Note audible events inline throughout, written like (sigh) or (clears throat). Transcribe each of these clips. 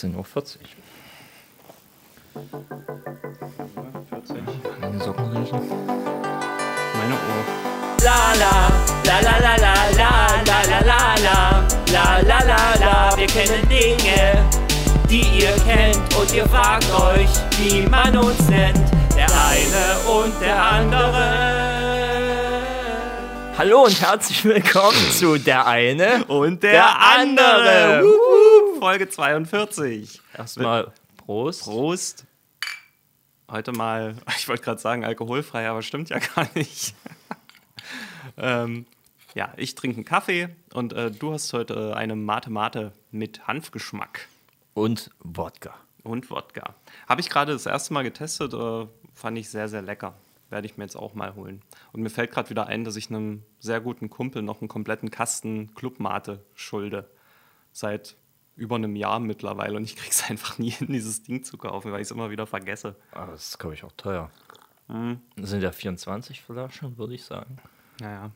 18.40 Uhr. 40. Meine Socken riechen. Meine Uhr. La la, la la la la la la la la la la la la la Wir kennen Dinge, die ihr kennt und ihr fragt euch, wie man uns nennt. Der eine und der andere. Hallo und herzlich willkommen zu Der eine Und der, Der andere. andere. Folge 42. Erstmal Prost. Prost. Heute mal, (laughs) ich wollte gerade sagen alkoholfrei, aber stimmt ja (laughs) gar nicht. ähm, ja, ich trinke einen Kaffee und äh, du hast heute eine Mate Mate mit Hanfgeschmack Und Wodka. und Wodka. Habe ich gerade das erste Mal getestet, äh, fand ich sehr, sehr lecker. Werde ich mir jetzt auch mal holen. Und mir fällt gerade wieder ein, dass ich einem sehr guten Kumpel noch einen kompletten Kasten Clubmate schulde. Seit über einem Jahr mittlerweile. Und ich kriege es (laughs) einfach nie hin, dieses Ding zu kaufen, weil ich es immer wieder vergesse. Aber das ist, glaube ich, auch teuer. Das sind ja 24 Flaschen, würde ich sagen. Naja.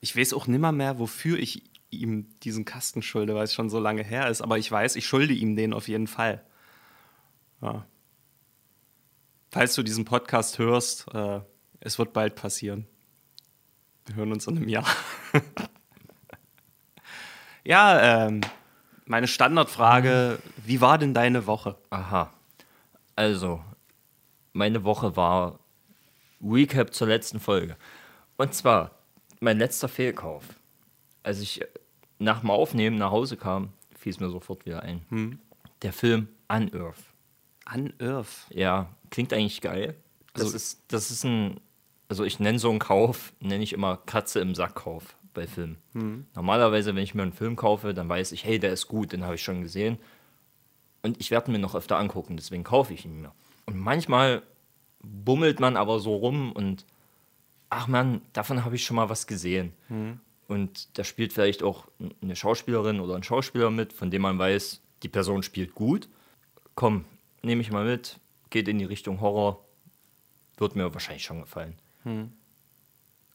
Ich weiß auch nimmer mehr, wofür ich ihm diesen Kasten schulde, weil es schon so lange her ist. Aber ich weiß, ich schulde ihm den auf jeden Fall. Ja. Falls du diesen Podcast hörst, äh, es wird bald passieren. Wir hören uns in einem Jahr. (laughs) ja, ähm, meine Standardfrage: Wie war denn deine Woche? Aha. Also, meine Woche war Recap zur letzten Folge. Und zwar mein letzter Fehlkauf. Als ich nach dem Aufnehmen nach Hause kam, fiel es mir sofort wieder ein. Der Film Unearth. Unearth. Ja, klingt eigentlich geil. Das, Also- ist, das ist ein, also ich nenne so einen Kauf, nenne ich immer Katze im Sack Kauf bei Filmen. Normalerweise, wenn ich mir einen Film kaufe, dann weiß ich, hey, der ist gut, den habe ich schon gesehen. Und ich werde mir noch öfter angucken, deswegen kaufe ich ihn mir. Und manchmal bummelt man aber so rum und ach man, davon habe ich schon mal was gesehen. Und da spielt vielleicht auch eine Schauspielerin oder ein Schauspieler mit, von dem man weiß, die Person spielt gut. Komm, nehme ich mal mit, geht in die Richtung Horror, wird mir wahrscheinlich schon gefallen.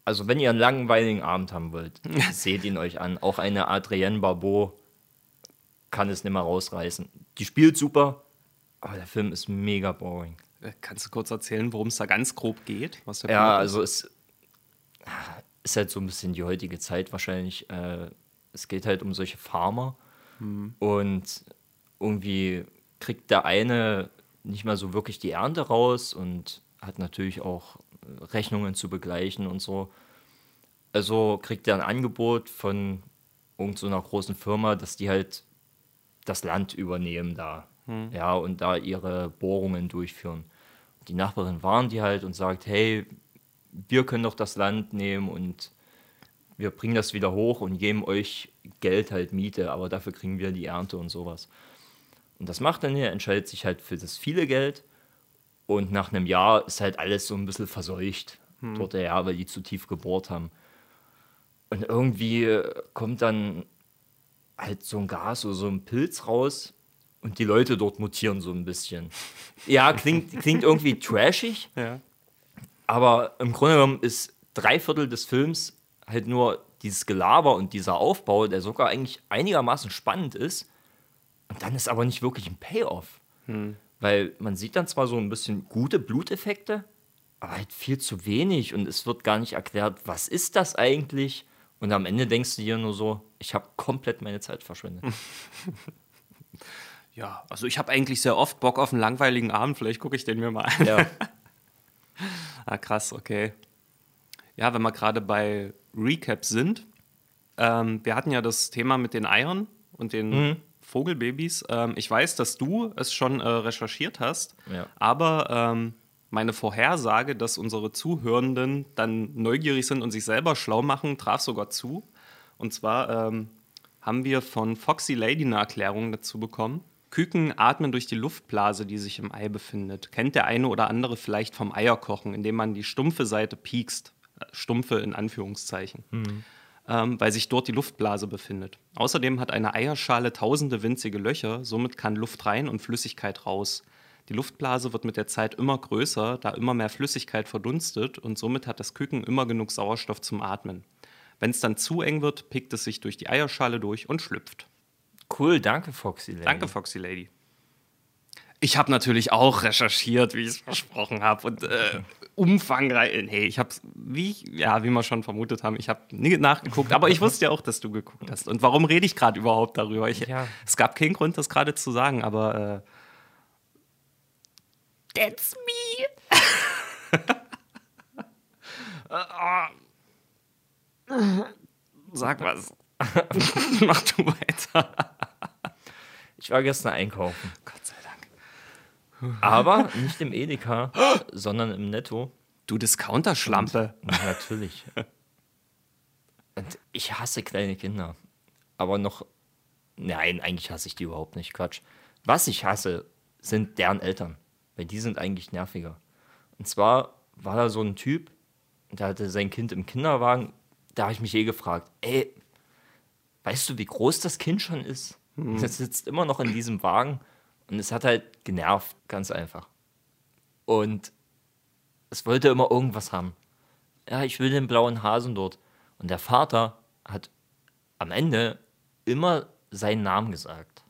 Also wenn ihr einen langweiligen Abend haben wollt, (laughs) seht ihn euch an. Auch eine Adrienne Barbeau kann es nicht mehr rausreißen. Die spielt super, aber der Film ist mega boring. Äh, Kannst du kurz erzählen, worum es da ganz grob geht? Ja, ist? also es ist halt so ein bisschen die heutige Zeit wahrscheinlich. Äh, es geht halt um solche Farmer und irgendwie kriegt der eine nicht mal so wirklich die Ernte raus und hat natürlich auch Rechnungen zu begleichen und so. Also kriegt er ein Angebot von irgendeiner so großen Firma, dass die halt das Land übernehmen da. Ja, und da ihre Bohrungen durchführen. Die Nachbarin warnt die halt und sagt, hey, wir können doch das Land nehmen und wir bringen das wieder hoch und geben euch Geld halt Miete, aber dafür kriegen wir die Ernte und sowas. Und das macht dann er entscheidet sich halt für das viele Geld und nach einem Jahr ist halt alles so ein bisschen verseucht dort ja, weil die zu tief gebohrt haben. Und irgendwie kommt dann halt so ein Gas oder so ein Pilz raus und die Leute dort mutieren so ein bisschen. (laughs) Ja, klingt, klingt irgendwie trashig, ja. aber im Grunde genommen ist drei Viertel des Films halt nur dieses Gelaber und dieser Aufbau, der sogar eigentlich einigermaßen spannend ist. Und dann ist aber nicht wirklich ein Payoff. Weil man sieht dann zwar so ein bisschen gute Bluteffekte, aber halt viel zu wenig und es wird gar nicht erklärt, was ist das eigentlich? Und am Ende denkst du dir nur so, ich habe komplett meine Zeit verschwendet. (laughs) Ja, also ich habe eigentlich sehr oft Bock auf einen langweiligen Abend. Vielleicht gucke ich den mir mal an. ja. (laughs) Ah, krass, okay. Ja, wenn wir gerade bei Recaps sind, ähm, wir hatten ja das Thema mit den Eiern und den Vogelbabys. Ähm, ich weiß, dass du es schon äh, recherchiert hast, Ja. aber ähm, meine Vorhersage, dass unsere Zuhörenden dann neugierig sind und sich selber schlau machen, traf sogar zu. Und zwar ähm, haben wir von Foxy Lady eine Erklärung dazu bekommen. Küken atmen durch die Luftblase, die sich im Ei befindet. Kennt der eine oder andere vielleicht vom Eierkochen, indem man die stumpfe Seite piekst. Äh, Stumpfe in Anführungszeichen. Ähm, weil sich dort die Luftblase befindet. Außerdem hat eine Eierschale tausende winzige Löcher, somit kann Luft rein und Flüssigkeit raus. Die Luftblase wird mit der Zeit immer größer, da immer mehr Flüssigkeit verdunstet und somit hat das Küken immer genug Sauerstoff zum Atmen. Wenn es dann zu eng wird, pickt es sich durch die Eierschale durch und schlüpft. Cool, danke Foxy Lady. Danke, Foxy Lady. Ich habe natürlich auch recherchiert, wie ich es versprochen habe und äh, (laughs) umfangreich. Nee, ich habe wie ja, wie wir schon vermutet haben, ich habe nie nachgeguckt, aber ich wusste ja auch, dass du geguckt hast. Und warum rede ich gerade überhaupt darüber? Ich, Ja. Es gab keinen Grund, das gerade zu sagen, aber äh, that's me. (laughs) Sag was. (laughs) Mach du weiter. Ich war gestern einkaufen. Gott. Aber nicht im Edeka, sondern im Netto. Du Discounter-Schlampe. Natürlich. Und ich hasse kleine Kinder. Aber noch. Nein, eigentlich hasse ich die überhaupt nicht. Quatsch. Was ich hasse, sind deren Eltern. Weil die sind eigentlich nerviger. Und zwar war da so ein Typ, der hatte sein Kind im Kinderwagen. Da habe ich mich eh gefragt, ey, weißt du, wie groß das Kind schon ist? Das sitzt immer noch in diesem Wagen und es hat halt genervt, ganz einfach. Und es wollte immer irgendwas haben. Ja, ich will den blauen Hasen dort. Und der Vater hat am Ende immer seinen Namen gesagt.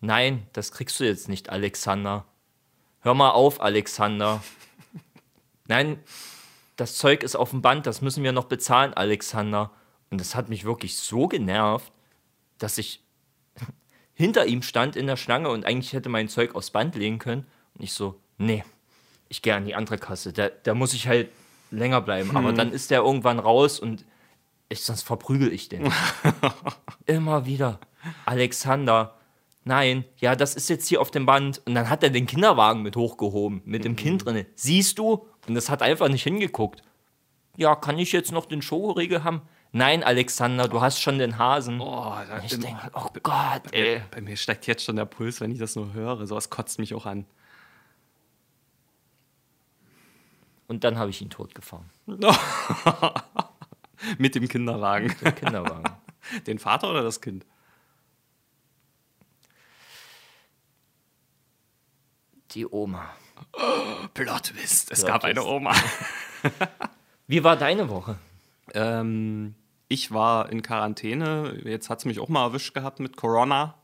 Nein, das kriegst du jetzt nicht, Alexander. Hör mal auf, Alexander. Nein, das Zeug ist auf dem Band, das müssen wir noch bezahlen, Alexander. Und das hat mich wirklich so genervt, dass ich hinter ihm stand in der Schlange und eigentlich hätte mein Zeug aufs Band legen können. Und ich so, nee, ich gehe an die andere Kasse. Da, da muss ich halt länger bleiben. Aber dann ist der irgendwann raus und ich, sonst verprügel ich den. (laughs) Immer wieder. Alexander, nein, ja, das ist jetzt hier auf dem Band. Und dann hat er den Kinderwagen mit hochgehoben, mit dem Kind drin. Siehst du? Und das hat einfach nicht hingeguckt. Ja, kann ich jetzt noch den Schokoriegel haben? Nein, Alexander, du hast schon den Hasen. Oh, ich denke, oh Gott, ey. Bei mir steigt jetzt schon der Puls, wenn ich das nur höre. Sowas kotzt mich auch an. Und dann habe ich ihn totgefahren. (laughs) Mit dem Kinderwagen. Den Kinderwagen. (laughs) Den Vater oder das Kind? Die Oma. (gasps) Plot Twist. Es Plot gab eine. Oma. (laughs) Wie war deine Woche? Ähm, ich war in Quarantäne. Jetzt hat es mich auch mal erwischt gehabt mit Corona.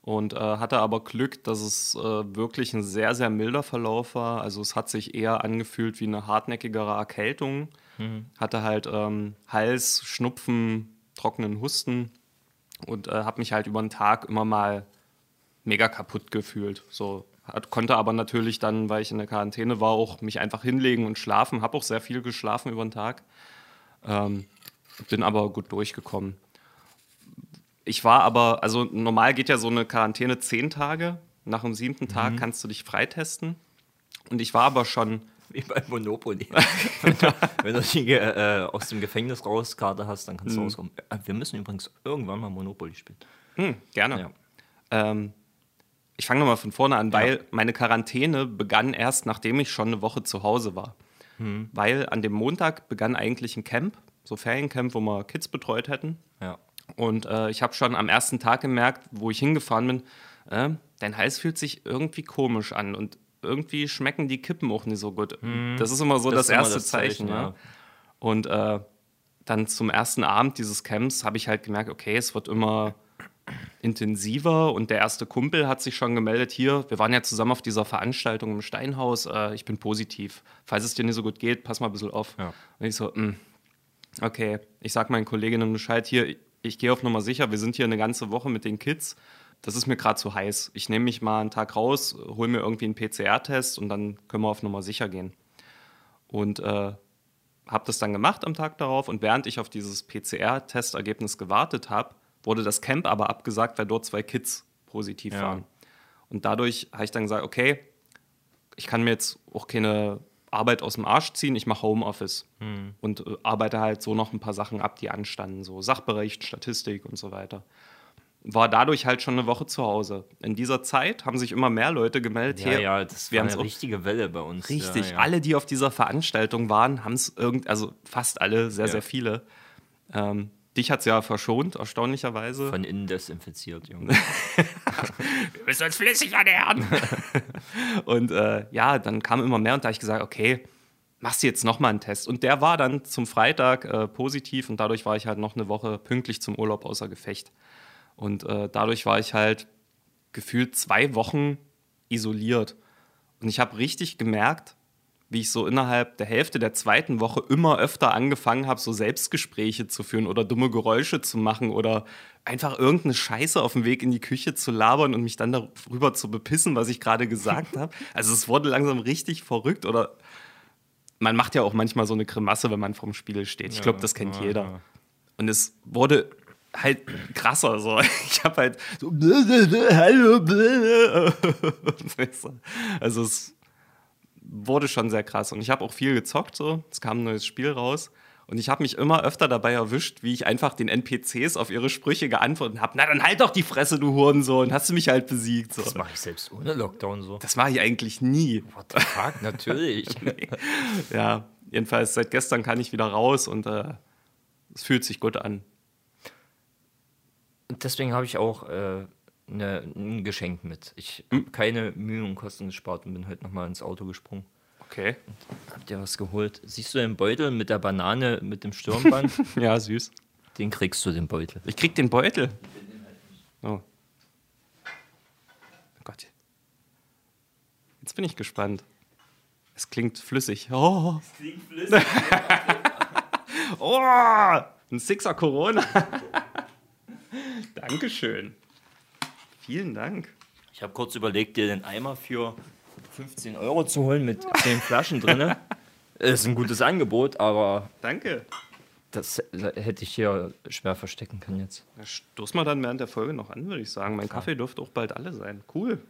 Und äh, hatte aber Glück, dass es äh, wirklich ein sehr, sehr milder Verlauf war. Also es hat sich eher angefühlt wie eine hartnäckigere Erkältung. Hatte halt ähm, Hals, Schnupfen, trockenen Husten und äh, habe mich halt über den Tag immer mal mega kaputt gefühlt. So hat, konnte aber natürlich dann, weil ich in der Quarantäne war, auch mich einfach hinlegen und schlafen. Habe auch sehr viel geschlafen über den Tag. Ähm, bin aber gut durchgekommen. Ich war aber, also normal geht ja so eine Quarantäne zehn Tage. Nach dem siebten Tag kannst du dich freitesten. Und ich war aber schon, Wie bei Monopoly. (laughs) wenn du, die äh, aus dem Gefängnis rauskarte hast, dann kannst du rauskommen. Äh, Wir müssen übrigens irgendwann mal Monopoly spielen. hm, gerne. Ja. Ähm, ich fange nochmal von vorne an, weil meine Quarantäne begann erst, nachdem ich schon eine Woche zu Hause war. Weil an dem Montag begann eigentlich ein Camp, so Feriencamp, wo wir Kids betreut hätten. Ja. Und äh, ich habe schon am ersten Tag gemerkt, wo ich hingefahren bin, äh, dein Hals fühlt sich irgendwie komisch an und irgendwie schmecken die Kippen auch nicht so gut. Das ist immer so das, immer erste Zeichen. ja. ja. Und äh, dann zum ersten Abend dieses Camps habe ich halt gemerkt, okay, es wird immer intensiver und der erste Kumpel hat sich schon gemeldet, hier, wir waren ja zusammen auf dieser Veranstaltung im Steinhaus, äh, ich bin positiv. Falls es dir nicht so gut geht, pass mal ein bisschen auf. Ja. Und ich so, "Mm, okay, ich sag meinen Kolleginnen Bescheid, hier, ich, gehe auf Nummer sicher, wir sind hier eine ganze Woche mit den Kids. Das ist mir gerade zu heiß. Ich nehme mich mal einen Tag raus, hole mir irgendwie einen PCR-Test und dann können wir auf Nummer sicher gehen. Und äh, habe das dann gemacht am Tag darauf und während ich auf dieses PCR-Testergebnis gewartet habe, wurde das Camp aber abgesagt, weil dort zwei Kids positiv Ja. waren. Und dadurch habe ich dann gesagt, okay, ich kann mir jetzt auch keine Arbeit aus dem Arsch ziehen, ich mache Homeoffice und äh, arbeite halt so noch ein paar Sachen ab, die anstanden, so Sachbericht, Statistik und so weiter. War dadurch halt schon eine Woche zu Hause. In dieser Zeit haben sich immer mehr Leute gemeldet. Ja, hey, ja, das wir war eine richtige Welle bei uns. Richtig, Ja, ja. alle, die auf dieser Veranstaltung waren, haben es irgend, also fast alle, sehr, Ja. sehr viele. Ähm, dich hat es ja verschont, erstaunlicherweise. Von innen desinfiziert, Junge. Wir müssen uns flüssig ernähren. (laughs) und äh, ja, dann kam immer mehr und da habe ich gesagt, okay, machst du jetzt nochmal einen Test. Und der war dann zum Freitag äh, positiv und dadurch war ich halt noch eine Woche pünktlich zum Urlaub außer Gefecht. Und äh, dadurch war ich halt gefühlt zwei Wochen isoliert. Und ich habe richtig gemerkt, wie ich so innerhalb der Hälfte der zweiten Woche immer öfter angefangen habe, so Selbstgespräche zu führen oder dumme Geräusche zu machen oder einfach irgendeine Scheiße auf dem Weg in die Küche zu labern und mich dann darüber zu bepissen, was ich gerade gesagt (laughs) habe. Also es wurde langsam richtig verrückt oder man macht ja auch manchmal so eine Grimasse, wenn man vorm Spiegel steht. Ich glaube, das kennt ja, jeder. ja. Und es wurde halt krasser so. (laughs) Ich habe halt so? (laughs) Also es wurde schon sehr krass und ich habe auch viel gezockt so. Es kam ein neues Spiel raus und ich habe mich immer öfter dabei erwischt, wie ich einfach den NPCs auf ihre Sprüche geantwortet habe. Na dann halt doch die Fresse, du Hurensohn, hast du mich halt besiegt so. Das mache ich selbst ohne Lockdown so. Das mache ich eigentlich nie. What the fuck? Natürlich. (laughs) Ja, jedenfalls seit gestern kann ich wieder raus und äh, es fühlt sich gut an. Und deswegen habe ich auch äh, ne, ein Geschenk mit. Ich habe keine Mühe und Kosten gespart und bin heute nochmal ins Auto gesprungen. Okay. Hab dir was geholt. Siehst du den Beutel mit der Banane mit dem Stirnband? (laughs) Ja, süß. den kriegst du, den Beutel. Ich krieg den Beutel. Oh. oh Gott. Jetzt bin ich gespannt. Es klingt flüssig. Oh, Klingt flüssig. (laughs) oh ein Sixer Corona. (laughs) Dankeschön. Vielen Dank. Ich habe kurz überlegt, dir den Eimer für 15 Euro zu holen mit 10 Flaschen drin. (laughs) Ist ein gutes Angebot, aber Danke. das hätte ich hier schwer verstecken können jetzt. Ja, stoß mal dann während der Folge noch an, würde ich sagen. Mein Kaffee dürfte auch bald alle sein. Cool.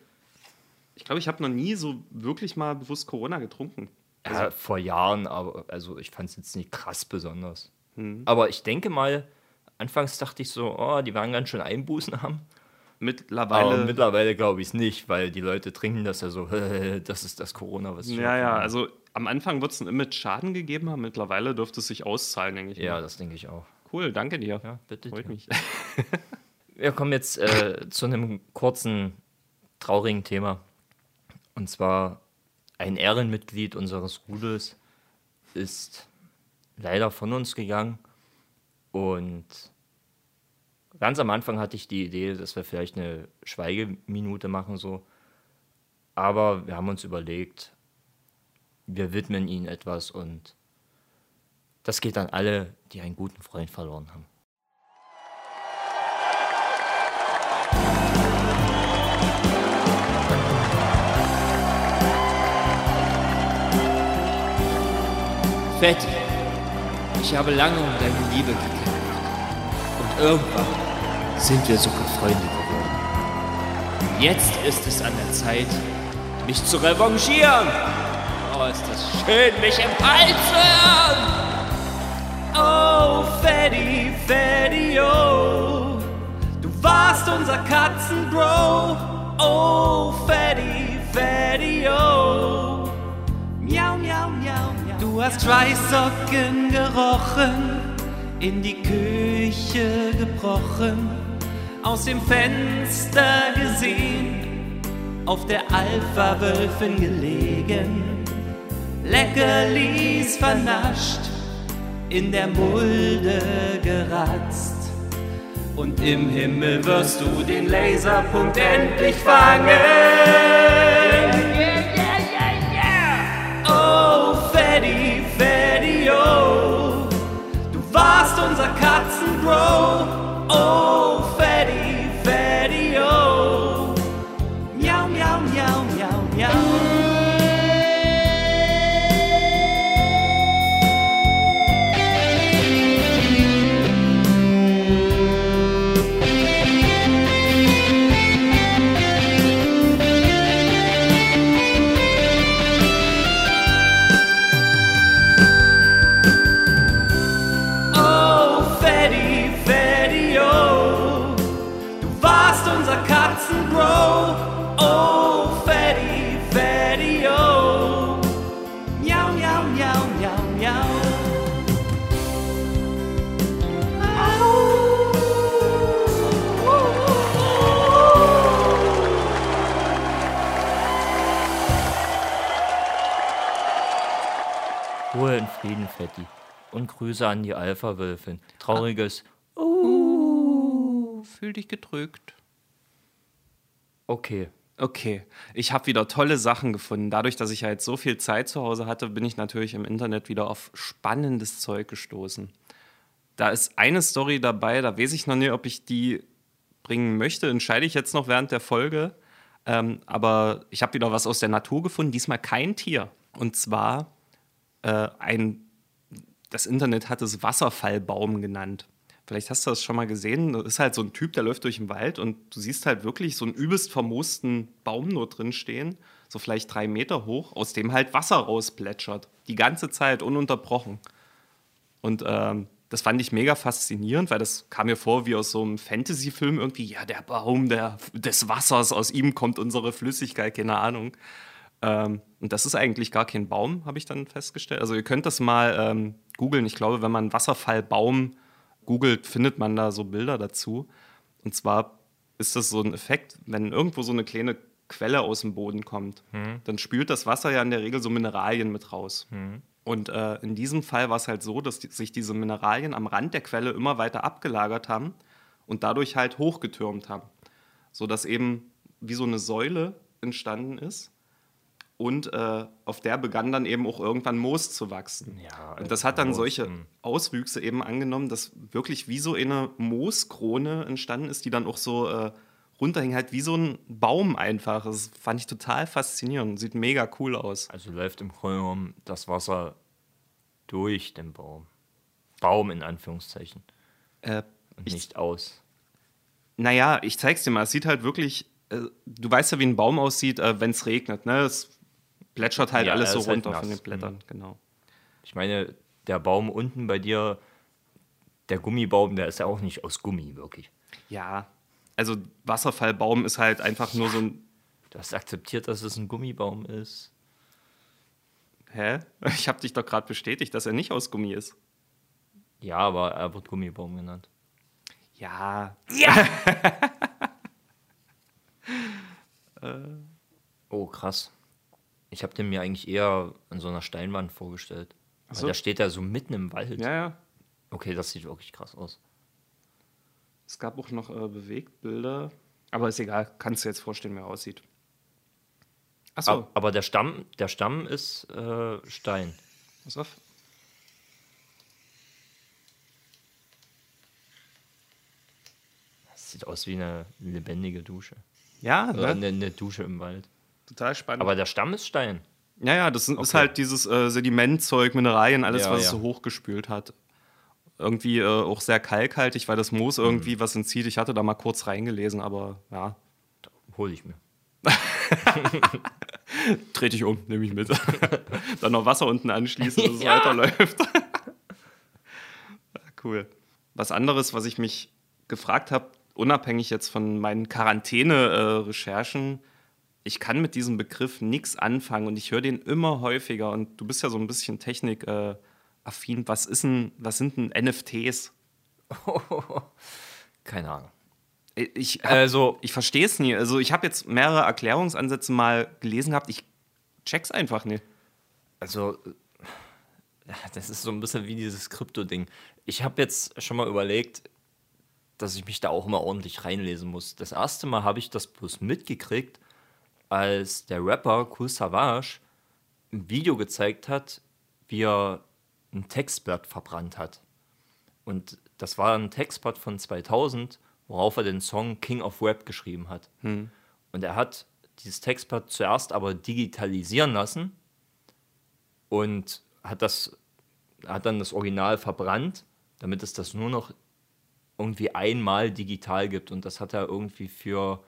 Ich glaube, ich habe noch nie so wirklich mal bewusst Corona getrunken. Ja, vor Jahren, aber also ich fand es jetzt nicht krass besonders. Aber ich denke mal, anfangs dachte ich so, oh, die werden ganz schön Einbußen haben. Mittlerweile. Aber mittlerweile glaube ich es nicht, weil die Leute trinken das ja so, (laughs) das ist das Corona, was ich ja, ja, also am Anfang wird es ein Image Schaden gegeben haben. Mittlerweile dürfte es sich auszahlen, denke ich. Ja, mal. das denke ich auch. Cool, danke dir. Ja, bitte. Freut mich. (laughs) (laughs) Wir kommen jetzt äh, zu einem kurzen, traurigen Thema. Und zwar ein Ehrenmitglied unseres Rudels ist leider von uns gegangen. Und ganz am Anfang hatte ich die Idee, dass wir vielleicht eine Schweigeminute machen, so. Aber wir haben uns überlegt, wir widmen ihnen etwas und das geht an alle, die einen guten Freund verloren haben. Fetti, ich habe lange um deine Liebe gekämpft. Und irgendwann sind wir sogar Freunde geworden. Jetzt ist es an der Zeit, mich zu revanchieren. Oh, ist das schön, mich im Hals hören. Oh, Freddy, Freddy, oh. Du warst unser Katzenbro. Oh, Freddy, Freddy, oh. Miau, miau, miau, miau. Du hast Reissocken gerochen, in die Küche gebrochen, aus dem Fenster gesehen, auf der Alpha-Wölfin gelegen, Leckerlis vernascht, in der Mulde geratzt. Und im Himmel wirst du den Laserpunkt endlich fangen. Oh, Freddy, Freddy, oh. Du warst unser Katzenbro. Oh, in Frieden, Fetti. Und Grüße an die Alpha-Wölfin. Trauriges. Fühl dich gedrückt. Okay. Okay, ich habe wieder tolle Sachen gefunden. Dadurch, dass ich ja jetzt so viel Zeit zu Hause hatte, bin ich natürlich im Internet wieder auf spannendes Zeug gestoßen. Da ist eine Story dabei, da weiß ich noch nicht, ob ich die bringen möchte. Entscheide ich jetzt noch während der Folge. Ähm, aber ich habe wieder was aus der Natur gefunden, diesmal kein Tier. Und zwar äh, ein, das Internet hat es Wasserfallbaum genannt. Vielleicht hast du das schon mal gesehen. Das ist halt so ein Typ, der läuft durch den Wald und du siehst halt wirklich so einen übelst vermoosten Baum nur drin stehen, so vielleicht drei Meter hoch, aus dem halt Wasser rausplätschert. Die ganze Zeit, ununterbrochen. Und ähm, das fand ich mega faszinierend, weil das kam mir vor wie aus so einem Fantasy-Film irgendwie. Ja, der Baum der, des Wassers, aus ihm kommt unsere Flüssigkeit, keine Ahnung. Ähm, und das ist eigentlich gar kein Baum, habe ich dann festgestellt. Also ihr könnt das mal ähm, googeln. Ich glaube, wenn man Wasserfallbaum googelt, findet man da so Bilder dazu. Und zwar ist das so ein Effekt, wenn irgendwo so eine kleine Quelle aus dem Boden kommt, mhm. dann spült das Wasser ja in der Regel so Mineralien mit raus. Mhm. Und äh, in diesem Fall war es halt so, dass die, sich diese Mineralien am Rand der Quelle immer weiter abgelagert haben und dadurch halt hochgetürmt haben. Sodass eben wie so eine Säule entstanden ist und äh, auf der begann dann eben auch irgendwann Moos zu wachsen. Ja, und das hat dann Moos, solche hm. Auswüchse eben angenommen, dass wirklich wie so eine Mooskrone entstanden ist, die dann auch so äh, runterhing, halt wie so ein Baum einfach. Das fand ich total faszinierend. Sieht mega cool aus. Also läuft im Grunde genommen das Wasser durch den Baum. Baum in Anführungszeichen. Äh, und nicht aus. Naja, ich zeig's dir mal. Es sieht halt wirklich, äh, du weißt ja, wie ein Baum aussieht, äh, wenn es regnet. Ne? Es plätschert halt ja, alles so halt runter halt von den Blättern, mhm. genau. Ich meine, der Baum unten bei dir, der Gummibaum, der ist ja auch nicht aus Gummi, wirklich. Ja, also Wasserfallbaum ist halt einfach nur so ein. Du hast akzeptiert, dass es ein Gummibaum ist. Hä? (laughs) Ich habe dich doch gerade bestätigt, dass er nicht aus Gummi ist. Ja, aber er wird Gummibaum genannt. Ja. Ja! (laughs) oh, krass. Ich habe den mir eigentlich eher an so einer Steinwand vorgestellt. Ach so. der steht ja so mitten im Wald. Ja, ja. Okay, das sieht wirklich krass aus. Es gab auch noch äh, Bewegtbilder. Aber ist egal, kannst du jetzt vorstellen, wie er aussieht. Achso. Aber der Stamm, der Stamm ist äh, Stein. Pass auf. Das sieht aus wie eine lebendige Dusche. Ja, ne? eine, eine Dusche im Wald. Total spannend. Aber der Stamm ist Stein. Ja, ja, das okay. ist halt dieses äh, Sedimentzeug, Mineralien, alles, ja, was ja. es so hochgespült hat. Irgendwie äh, auch sehr kalkhaltig, weil das Moos irgendwie mhm. was entzieht. Ich hatte da mal kurz reingelesen, aber ja. Hole ich mir. (laughs) Trete ich um, nehme ich mit. (laughs) Dann noch Wasser unten anschließen, dass es (laughs) ja. weiterläuft. cool. Was anderes, was ich mich gefragt habe, unabhängig jetzt von meinen Quarantäne-Recherchen, äh, ich kann mit diesem Begriff nichts anfangen und ich höre den immer häufiger. Und du bist ja so ein bisschen technikaffin. Äh, was, ist ein, was sind denn NFTs? (laughs) Keine Ahnung. Ich, hab, also, ich verstehe es nie. Also, ich habe jetzt mehrere Erklärungsansätze mal gelesen gehabt. Ich check's einfach nicht. Also, das ist so ein bisschen wie dieses Krypto-Ding. Ich habe jetzt schon mal überlegt, dass ich mich da auch mal ordentlich reinlesen muss. Das erste Mal habe ich das bloß mitgekriegt, als der Rapper Cool Savage ein Video gezeigt hat, wie er ein Textblatt verbrannt hat. Und das war ein Textblatt von 2000, worauf er den Song King of Rap geschrieben hat. Hm. Und er hat dieses Textblatt zuerst aber digitalisieren lassen und hat das hat dann das Original verbrannt, damit es das nur noch irgendwie einmal digital gibt und das hat er irgendwie für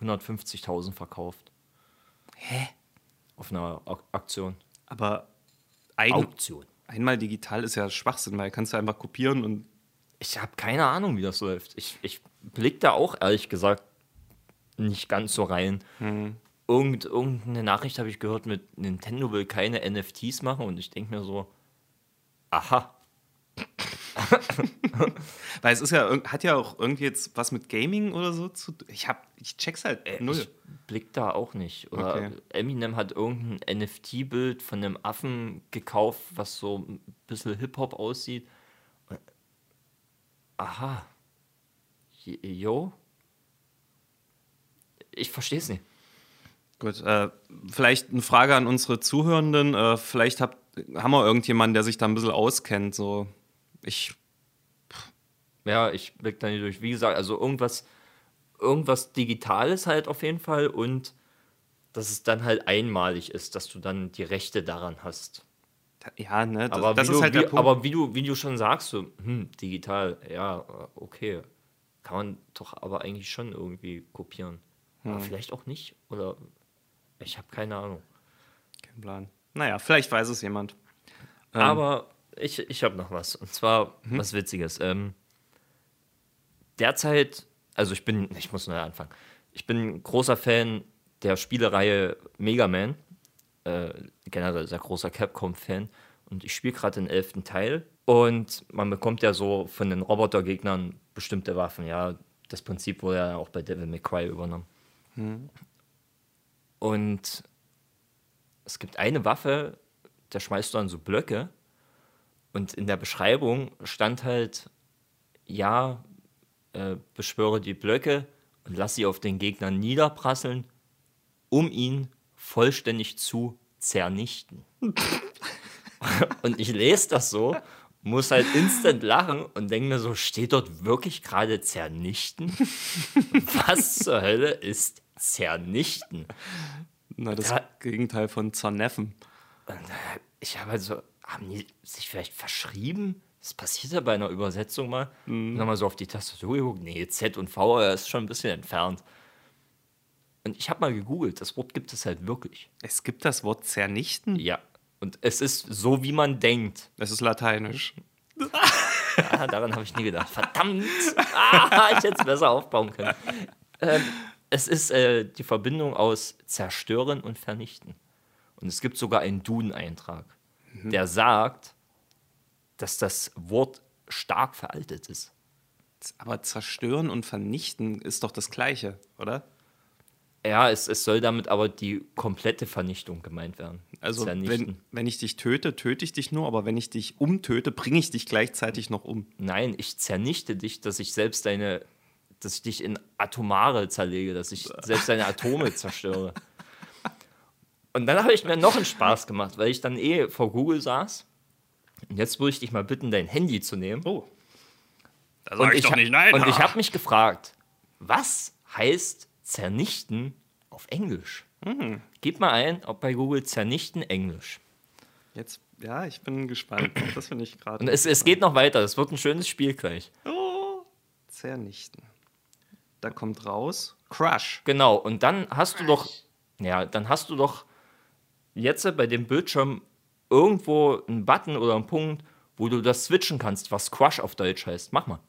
150.000 verkauft. Hä? Auf einer Aktion. Aber ein, Auktion. einmal digital ist ja Schwachsinn, weil kannst du einfach kopieren und. Ich habe keine Ahnung, wie das läuft. Ich, ich blick da auch ehrlich gesagt nicht ganz so rein. Hm. Irgend, irgendeine Nachricht habe ich gehört mit Nintendo will keine NFTs machen und ich denke mir so, aha. (laughs) Weil es ist ja, hat ja auch irgendwie jetzt was mit Gaming oder so zu tun. Ich, hab, ich check's halt äh, null. Ich blick da auch nicht. Oder okay. Eminem hat irgendein NFT-Bild von einem Affen gekauft, was so ein bisschen Hip-Hop aussieht. Aha. Jo? Ich verstehe es nicht. Gut, äh, vielleicht eine Frage an unsere Zuhörenden. Äh, vielleicht habt, haben wir irgendjemanden, der sich da ein bisschen auskennt. So, ich, Ja, ich blick da nicht durch. Wie gesagt, also irgendwas, irgendwas Digitales halt auf jeden Fall und dass es dann halt einmalig ist, dass du dann die Rechte daran hast. ja, ne, das, Aber, das wie, ist du, halt wie, der Punkt. aber wie, du, wie du schon sagst, so, hm, digital, ja, okay. Kann man doch aber eigentlich schon irgendwie kopieren. Hm. Aber vielleicht auch nicht. Oder ich habe keine Ahnung. Kein Plan. Naja, vielleicht weiß es jemand. Ähm. Aber ich, ich habe noch was. Und zwar Mhm. was Witziges. Ähm, derzeit, also ich bin, ich muss neu anfangen. Ich bin großer Fan der Spielereihe Mega Man. Äh, generell sehr großer Capcom-Fan. Und ich spiele gerade den elften Teil. Und man bekommt ja so von den Robotergegnern bestimmte Waffen. Ja, das Prinzip wurde ja auch bei Devil May Cry übernommen. Und es gibt eine Waffe, da schmeißt du dann so Blöcke. Und in der Beschreibung stand halt, ja, äh, beschwöre die Blöcke und lass sie auf den Gegner niederprasseln, um ihn vollständig zu zernichten. (laughs) und ich lese das so, muss halt instant lachen und denke mir so, steht dort wirklich gerade zernichten? (laughs) Was zur Hölle ist zernichten? Na, das Da- Gegenteil von Zerneffen. Äh, ich habe halt so, haben die sich vielleicht verschrieben? Das passiert ja bei einer Übersetzung mal. Und dann mal so auf die Tastatur geguckt. Nee, Z und V äh, ist schon ein bisschen entfernt. Und ich habe mal gegoogelt, das Wort gibt es halt wirklich. Es gibt das Wort zernichten. Ja. Und es ist so, wie man denkt. Es ist lateinisch. (laughs) Ah, daran habe ich nie gedacht. Verdammt! Ah, ich hätte es besser aufbauen können. Ähm, es ist äh, die Verbindung aus zerstören und vernichten. Und es gibt sogar einen Duden-Eintrag, der sagt, dass das Wort stark veraltet ist. Aber zerstören und vernichten ist doch das Gleiche, oder? Ja, es, es soll damit aber die komplette Vernichtung gemeint werden. Also, wenn, wenn ich dich töte, töte ich dich nur, aber wenn ich dich umtöte, bringe ich dich gleichzeitig noch um. Nein, ich zernichte dich, dass ich selbst deine, dass ich dich in Atomare zerlege, dass ich selbst deine Atome zerstöre. (laughs) Und dann habe ich mir noch einen Spaß gemacht, weil ich dann eh vor Google saß. Und jetzt würde ich dich mal bitten, dein Handy zu nehmen. Oh. Da und ich, ha- Und ich (laughs) habe mich gefragt, was heißt zernichten auf Englisch? Hm. Gib mal ein, ob bei Google zernichten Englisch. Jetzt, ja, ich bin gespannt. (clears throat) Das finde ich gerade. Und es, es geht noch weiter, es wird ein schönes Spiel gleich. Oh, zernichten. Da kommt raus Crush. Genau, und dann hast du doch, ja, dann hast du doch jetzt bei dem Bildschirm irgendwo einen Button oder einen Punkt, wo du das switchen kannst, was Crush auf Deutsch heißt. Mach mal.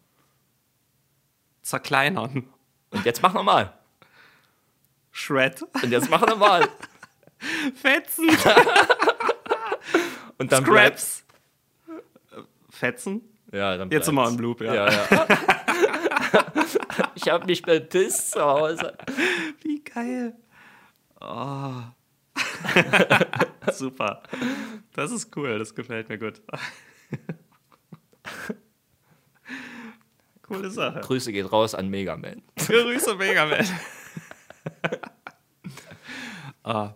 Zerkleinern. Und jetzt mach nochmal. Shred. Und jetzt mach nochmal. (laughs) Fetzen. (laughs) Und dann. Scraps. Fetzen. Ja, dann Jetzt sind wir bleibt's. am Loop, ja. Ja, ja. (laughs) ich habe mich bepisst zu Hause. Wie geil. Oh. (laughs) Super. Das ist cool, das gefällt mir gut. Coole Sache. Grüße geht raus an Megaman. Grüße, Megaman. (laughs) ah.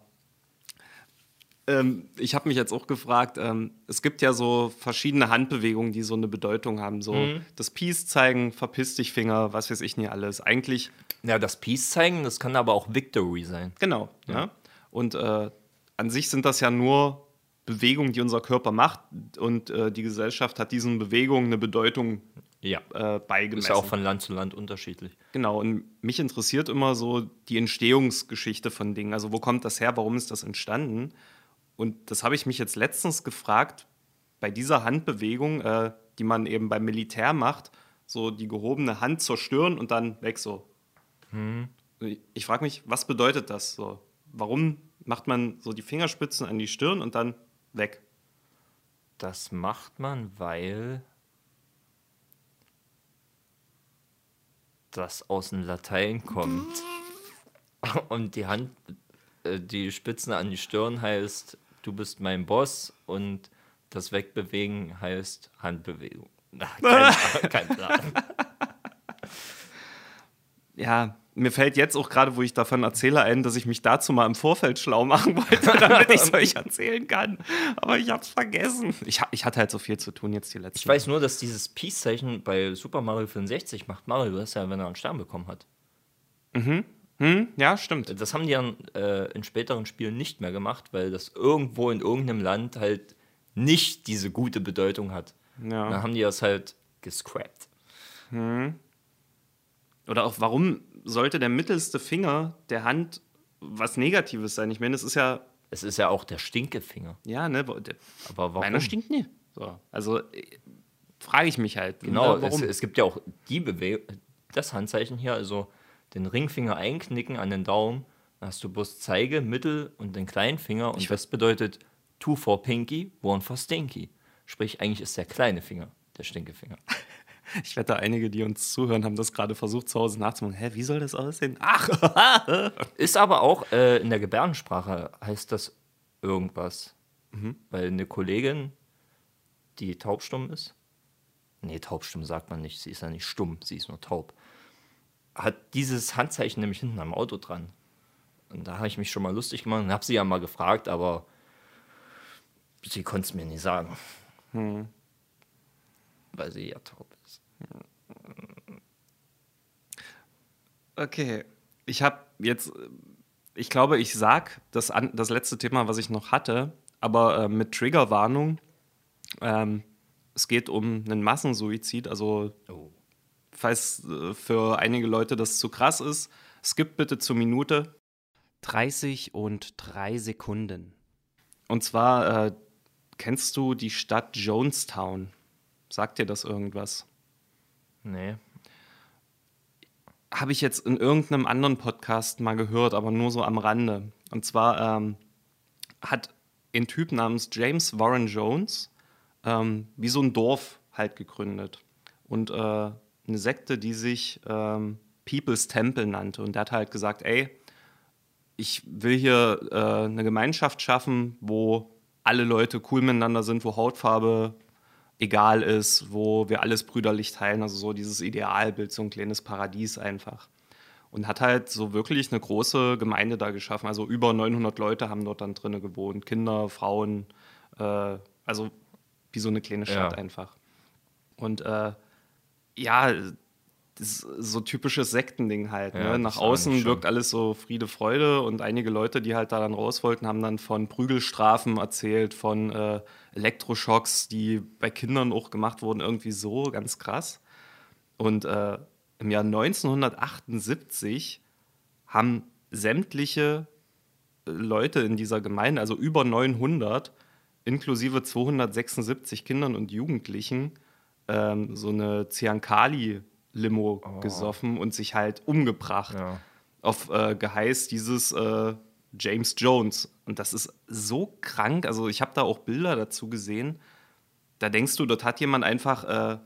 ähm, ich habe mich jetzt auch gefragt, ähm, es gibt ja so verschiedene Handbewegungen, die so eine Bedeutung haben. So das Peace zeigen, verpiss dich Finger, was weiß ich nicht alles. Eigentlich Ja, das Peace zeigen, das kann aber auch Victory sein. Genau. Ja. Und äh, an sich sind das ja nur Bewegungen, die unser Körper macht. Und äh, die Gesellschaft hat diesen Bewegungen eine Bedeutung Ja. äh, beigemessen. Ist ja auch von Land zu Land unterschiedlich. genau. Und mich interessiert immer so die Entstehungsgeschichte von Dingen. Also wo kommt das her? Warum ist das entstanden? Und das habe ich mich jetzt letztens gefragt bei dieser Handbewegung, äh, die man eben beim Militär macht, so die gehobene Hand zerstören und dann weg so. Ich- Ich frage mich, was bedeutet das so? Warum macht man so die Fingerspitzen an die Stirn und dann weg? Das macht man, weil das aus dem Latein kommt. (laughs) Und die Hand, äh, die Spitzen an die Stirn heißt, du bist mein Boss und das Wegbewegen heißt Handbewegung. (laughs) Na, kein, kein Plan. (laughs) ja, mir fällt jetzt auch gerade, wo ich davon erzähle, ein, dass ich mich dazu mal im Vorfeld schlau machen wollte, damit ich es (laughs) euch erzählen kann. Aber ich hab's vergessen. Ich, ich hatte halt so viel zu tun jetzt die letzten Ich weiß nur, dass dieses Peace-Zeichen bei Super Mario 64 macht Mario das ja, wenn er einen Stern bekommen hat. Hm, ja, stimmt. Das haben die dann äh, in späteren Spielen nicht mehr gemacht, weil das irgendwo in irgendeinem Land halt nicht diese gute Bedeutung hat. Ja. Dann haben die das halt gescrapped. Oder auch, warum sollte der mittelste Finger der Hand was Negatives sein? Ich meine, es ist ja, Es ist ja auch der Stinkefinger. ja, ne, der, Aber warum? meiner stinkt nie. So, also äh, frage ich mich halt. Genau, ne, es, es gibt ja auch die Bewegung, das Handzeichen hier, also den Ringfinger einknicken an den Daumen, dann hast du bloß Zeige, Mittel und den kleinen Finger und das bedeutet two for Pinky, one for Stinky. Sprich, eigentlich ist der kleine Finger der Stinkefinger. (laughs) Ich wette, einige, die uns zuhören, haben das gerade versucht, zu Hause nachzumachen. Hä, wie soll das aussehen? Ach, (laughs) Ist aber auch äh, in der Gebärdensprache heißt das irgendwas. Weil eine Kollegin, die taubstumm ist, nee, taubstumm sagt man nicht, sie ist ja nicht stumm, sie ist nur taub, hat dieses Handzeichen nämlich hinten am Auto dran. Und da habe ich mich schon mal lustig gemacht und habe sie ja mal gefragt, aber sie konnte es mir nicht sagen. Weil sie ja taub ist. Okay. Ich habe jetzt, ich glaube, ich sag das, an, das letzte Thema, was ich noch hatte, aber äh, mit Triggerwarnung. Ähm, es geht um einen Massensuizid. Also, Oh. falls äh, für einige Leute das zu krass ist, skippt bitte zur Minute. 30 und 3 Sekunden. Und zwar, äh, kennst du die Stadt Jonestown? Sagt dir das irgendwas? Nee. Habe ich jetzt in irgendeinem anderen Podcast mal gehört, aber nur so am Rande. Und zwar ähm, hat ein Typ namens James Warren Jones ähm, wie so ein Dorf halt gegründet. Und äh, eine Sekte, die sich ähm, People's Temple nannte. Und der hat halt gesagt, ey, ich will hier äh, eine Gemeinschaft schaffen, wo alle Leute cool miteinander sind, wo Hautfarbe egal ist, wo wir alles brüderlich teilen, also so dieses Idealbild, so ein kleines Paradies einfach. Und hat halt so wirklich eine große Gemeinde da geschaffen. Also über 900 Leute haben dort dann drinnen gewohnt. Kinder, Frauen, äh, also wie so eine kleine Stadt Ja. einfach. Und äh, ja, so typisches Sektending halt. Ja, ne? Nach ist eigentlich außen wirkt alles so Friede, Freude und einige Leute, die halt da dann raus wollten, haben dann von Prügelstrafen erzählt, von äh, Elektroschocks, die bei Kindern auch gemacht wurden, irgendwie so, ganz krass. Und äh, im Jahr 1978 haben sämtliche äh, Leute in dieser Gemeinde, also über 900, inklusive 276 Kindern und Jugendlichen, ähm, so eine Ziankali-Limo gesoffen und sich halt umgebracht Ja. auf äh, Geheiß dieses äh, James Jones. Und das ist so krank. Also ich habe da auch Bilder dazu gesehen. Da denkst du, dort hat jemand einfach äh,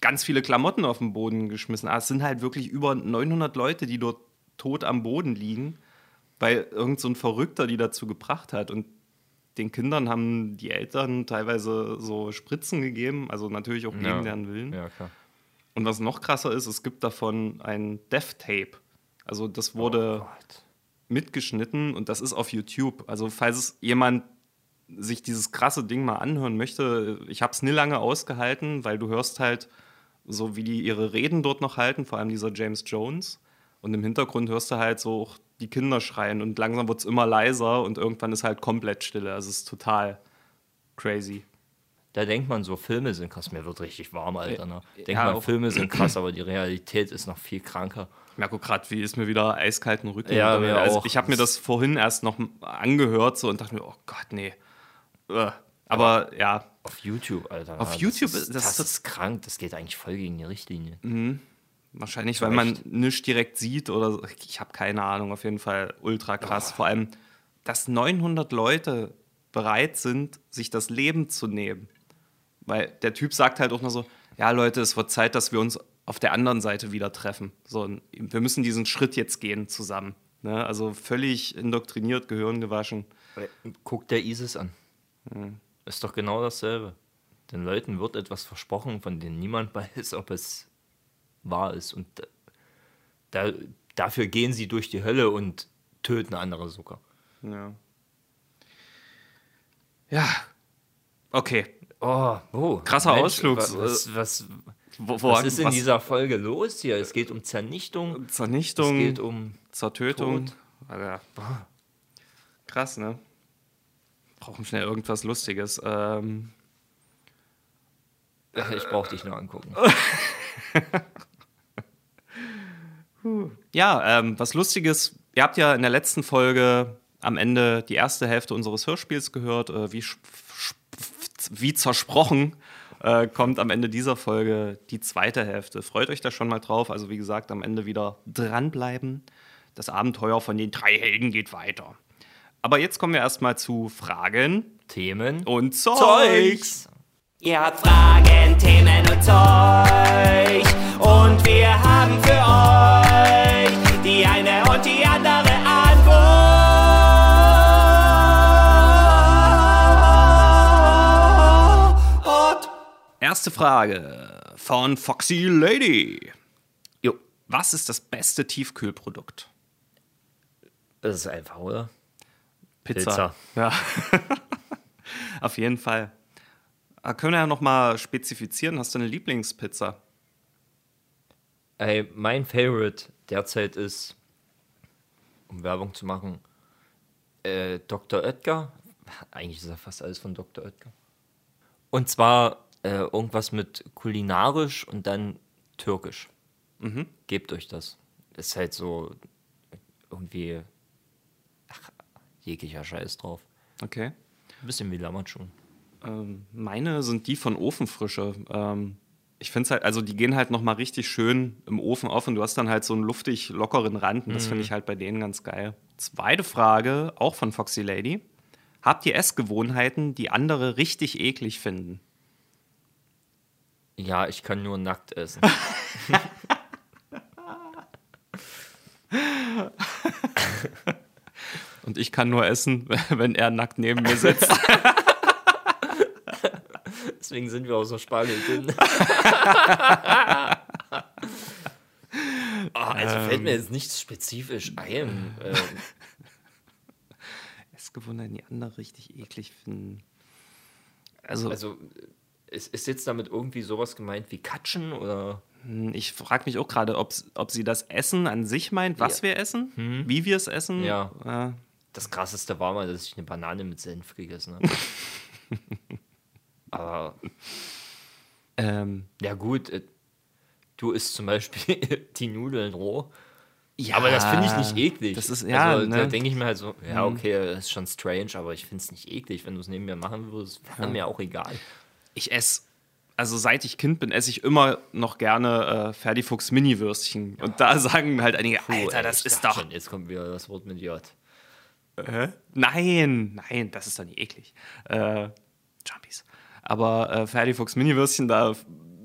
ganz viele Klamotten auf den Boden geschmissen. Aber es sind halt wirklich über 900 Leute, die dort tot am Boden liegen, weil irgend so ein Verrückter die dazu gebracht hat. Und den Kindern haben die Eltern teilweise so Spritzen gegeben, also natürlich auch gegen Ja. deren Willen. Ja, klar. Und was noch krasser ist, es gibt davon ein Death Tape. Also das wurde Oh. Mitgeschnitten und das ist auf YouTube. Also falls es jemand sich dieses krasse Ding mal anhören möchte, ich habe es nie lange ausgehalten, weil du hörst halt so, wie die ihre Reden dort noch halten, vor allem dieser James Jones. Und im Hintergrund hörst du halt so auch die Kinder schreien und langsam wird es immer leiser und irgendwann ist halt komplett Stille. Also es ist total crazy. Da denkt man so, Filme sind krass, mir wird richtig warm, Alter. Ne? Denkt ja, man, Filme sind krass, aber die Realität ist noch viel kranker. Ich merke gerade, wie ist mir wieder eiskalten Rücken. Ja, mir also auch. Ich habe mir das vorhin erst noch angehört so und dachte mir, oh Gott, nee. Äh. Aber ja, Auf YouTube, Alter. Auf das YouTube ist, das, das- ist krank, das geht eigentlich voll gegen die Richtlinie. wahrscheinlich, Zu weil man nichts direkt sieht oder so. ich habe keine Ahnung. Auf jeden Fall ultra krass. Vor allem, dass 900 Leute bereit sind, sich das Leben zu nehmen. Weil der Typ sagt halt auch nur so, ja Leute, es wird Zeit, dass wir uns auf der anderen Seite wieder treffen. So, wir müssen diesen Schritt jetzt gehen zusammen. Ne? Also völlig indoktriniert, Gehirn gewaschen. Guck der ISIS an. Ist doch genau dasselbe. Den Leuten wird etwas versprochen, von dem niemand (laughs) weiß, ob es wahr ist. Und Da, dafür gehen sie durch die Hölle und töten andere sogar. Ja. Ja. Okay. Oh, oh. Krasser Mensch, Ausflug. Was, was, was, Wo, wo, was ist in dieser Folge los hier? Es geht um Zernichtung. Zernichtung, Es geht um. zur Tötung. Tod. Alter. Krass, ne? Brauchen schnell irgendwas Lustiges. Ähm, Ich brauch dich nur angucken. (laughs) ja, ähm, was Lustiges. Ihr habt ja in der letzten Folge am Ende die erste Hälfte unseres Hörspiels gehört. Äh, wie, wie zersprochen äh, kommt am Ende dieser Folge die zweite Hälfte. Freut euch da schon mal drauf. Also, wie gesagt, am Ende wieder dranbleiben. Das Abenteuer von den drei Helden geht weiter. Aber jetzt kommen wir erstmal zu Fragen Themen. und Zeugs. Zeugs. Ihr habt Fragen, Themen und Zeug. Und wir haben für euch die eine und die andere Erste Frage von Foxy Lady. Jo, Was ist das beste Tiefkühlprodukt? das ist einfach, oder? Pizza. Pizza. Ja. (laughs) Auf jeden Fall. Ah, Können wir ja noch mal spezifizieren. Hast du eine Lieblingspizza? Ey, mein Favorite derzeit ist, um Werbung zu machen, äh, Dr. Oetker. Eigentlich ist ja fast alles von Dr. Oetker. Und zwar äh, irgendwas mit kulinarisch und dann türkisch. Gebt euch das. Ist halt so irgendwie ach, jeglicher Scheiß drauf. Okay. Ein bisschen wie Lammertschuh. Ähm, meine sind die von Ofenfrische. Ähm, ich finde es halt, also die gehen halt noch mal richtig schön im Ofen auf und du hast dann halt so einen luftig lockeren Rand und das finde ich halt bei denen ganz geil. Zweite Frage, auch von Foxy Lady. Habt ihr Essgewohnheiten, die andere richtig eklig finden? Ja, ich kann nur nackt essen. (laughs) Und ich kann nur essen, (laughs) wenn er nackt neben mir sitzt. (laughs) Deswegen sind wir auch so spargeldünn. oh, also fällt mir jetzt nichts spezifisch ein. Ähm, Essgewohnheiten, die andere richtig eklig finden. Also, also ist, ist jetzt damit irgendwie sowas gemeint wie Katschen oder? ich frage mich auch gerade, ob, ob sie das Essen an sich meint, was Ja. wir essen, wie wir es essen. Ja. Äh, Das krasseste war mal, dass ich eine Banane mit Senf gegessen habe. (laughs) Aber ähm, ja gut, äh, du isst zum Beispiel (laughs) die Nudeln roh. ja, aber das finde ich nicht eklig. Das ist, ja, also, Da ne? denke ich mir halt so, ja, okay, das ist schon strange, aber ich finde es nicht eklig. Wenn du es neben mir machen würdest, wäre mir auch egal. Ich esse, also seit ich Kind bin, esse ich immer noch gerne äh, Ferdifuchs Mini-Würstchen. Und da sagen halt einige, Alter, ey, das ist doch. Schon, jetzt kommt wieder das Wort mit J. Nein, nein, das ist doch nicht eklig. Äh, Jumpies. Aber äh, Ferdifuchs Mini-Würstchen, da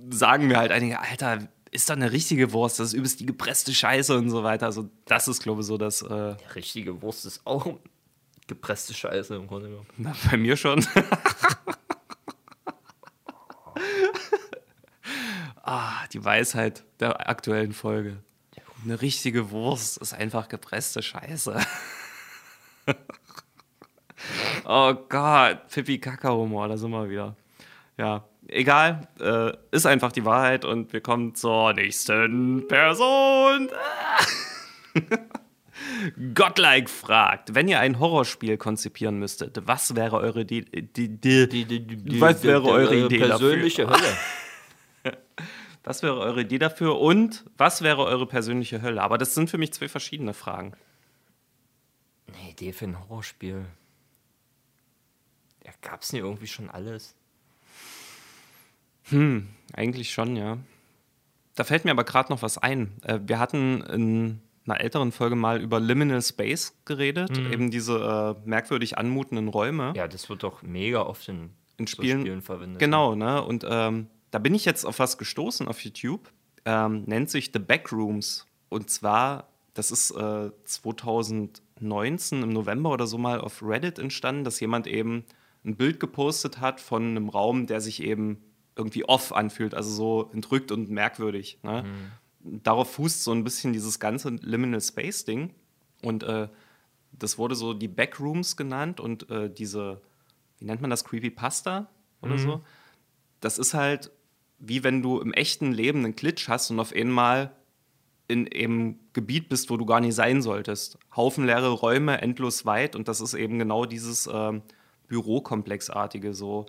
sagen mir halt einige, Alter, ist doch eine richtige Wurst, das ist übelst die gepresste Scheiße und so weiter. Also, das ist, glaube ich, so das. Äh, Der richtige Wurst ist auch gepresste Scheiße im Grunde genommen. Na, bei mir schon. (laughs) ah, die Weisheit der aktuellen Folge. Eine richtige Wurst ist einfach gepresste Scheiße. oh Gott, Pippi Kaka-Humor, da sind wir wieder. Ja, egal, äh, ist einfach die Wahrheit und wir kommen zur nächsten Person. Godlike fragt, wenn ihr ein Horrorspiel konzipieren müsstet, was wäre eure Idee? Was wäre eure Idee persönliche dafür? Hölle. Was wäre eure Idee dafür und was wäre eure persönliche Hölle? Aber das sind für mich zwei verschiedene Fragen. Eine Idee für ein Horrorspiel. Ja, gab's nicht irgendwie schon alles? Eigentlich schon, ja. Da fällt mir aber gerade noch was ein. Äh, Wir hatten in einer älteren Folge mal über Liminal Space geredet, eben diese äh, merkwürdig anmutenden Räume. Ja, das wird doch mega oft in, in so Spielen, Spielen verwendet. Genau, ne? Und ähm, da bin ich jetzt auf was gestoßen auf YouTube. Ähm, nennt sich The Backrooms. Und zwar, das ist äh, 2019 im November oder so mal auf Reddit entstanden, dass jemand eben ein Bild gepostet hat von einem Raum, der sich eben irgendwie off anfühlt, also so entrückt und merkwürdig. Ne? darauf fußt so ein bisschen dieses ganze Liminal Space Ding. Und äh, das wurde so die Backrooms genannt und äh, diese, wie nennt man das, Creepypasta oder Mhm. so. Das ist halt wie wenn du im echten Leben einen Glitch hast und auf einmal in einem Gebiet bist, wo du gar nicht sein solltest. Haufen leere Räume, endlos weit und das ist eben genau dieses ähm, Bürokomplexartige, so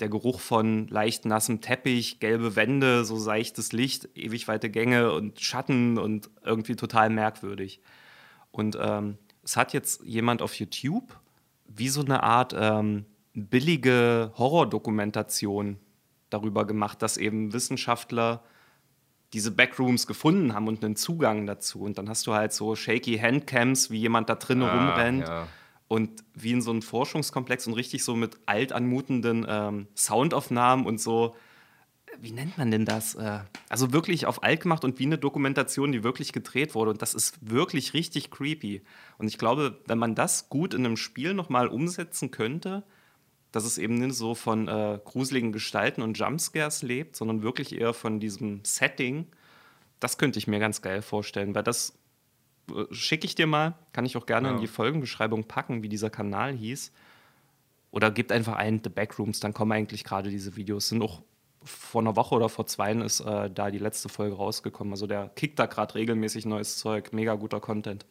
der Geruch von leicht nassem Teppich, gelbe Wände, so seichtes Licht, ewig weite Gänge und Schatten und irgendwie total merkwürdig. Und ähm, es hat jetzt jemand auf YouTube wie so eine Art ähm, billige Horrordokumentation darüber gemacht, dass eben Wissenschaftler diese Backrooms gefunden haben und einen Zugang dazu. Und dann hast du halt so shaky Handcams, wie jemand da drinnen rumrennt. ja. Und wie in so einem Forschungskomplex und richtig so mit alt anmutenden ähm, Soundaufnahmen und so. Wie nennt man denn das? Äh, also wirklich auf alt gemacht und wie eine Dokumentation, die wirklich gedreht wurde. Und das ist wirklich richtig creepy. Und ich glaube, wenn man das gut in einem Spiel nochmal umsetzen könnte, dass es eben nicht so von äh, gruseligen Gestalten und Jumpscares lebt, sondern wirklich eher von diesem Setting, das könnte ich mir ganz geil vorstellen, weil das äh, schicke ich dir mal, kann ich auch gerne Ja. in die Folgenbeschreibung packen, wie dieser Kanal hieß. Oder gibt einfach ein The Backrooms, dann kommen eigentlich gerade diese Videos. Sind auch vor einer Woche oder vor zwei ist äh, da die letzte Folge rausgekommen. Also der kickt da gerade regelmäßig neues Zeug, mega guter Content.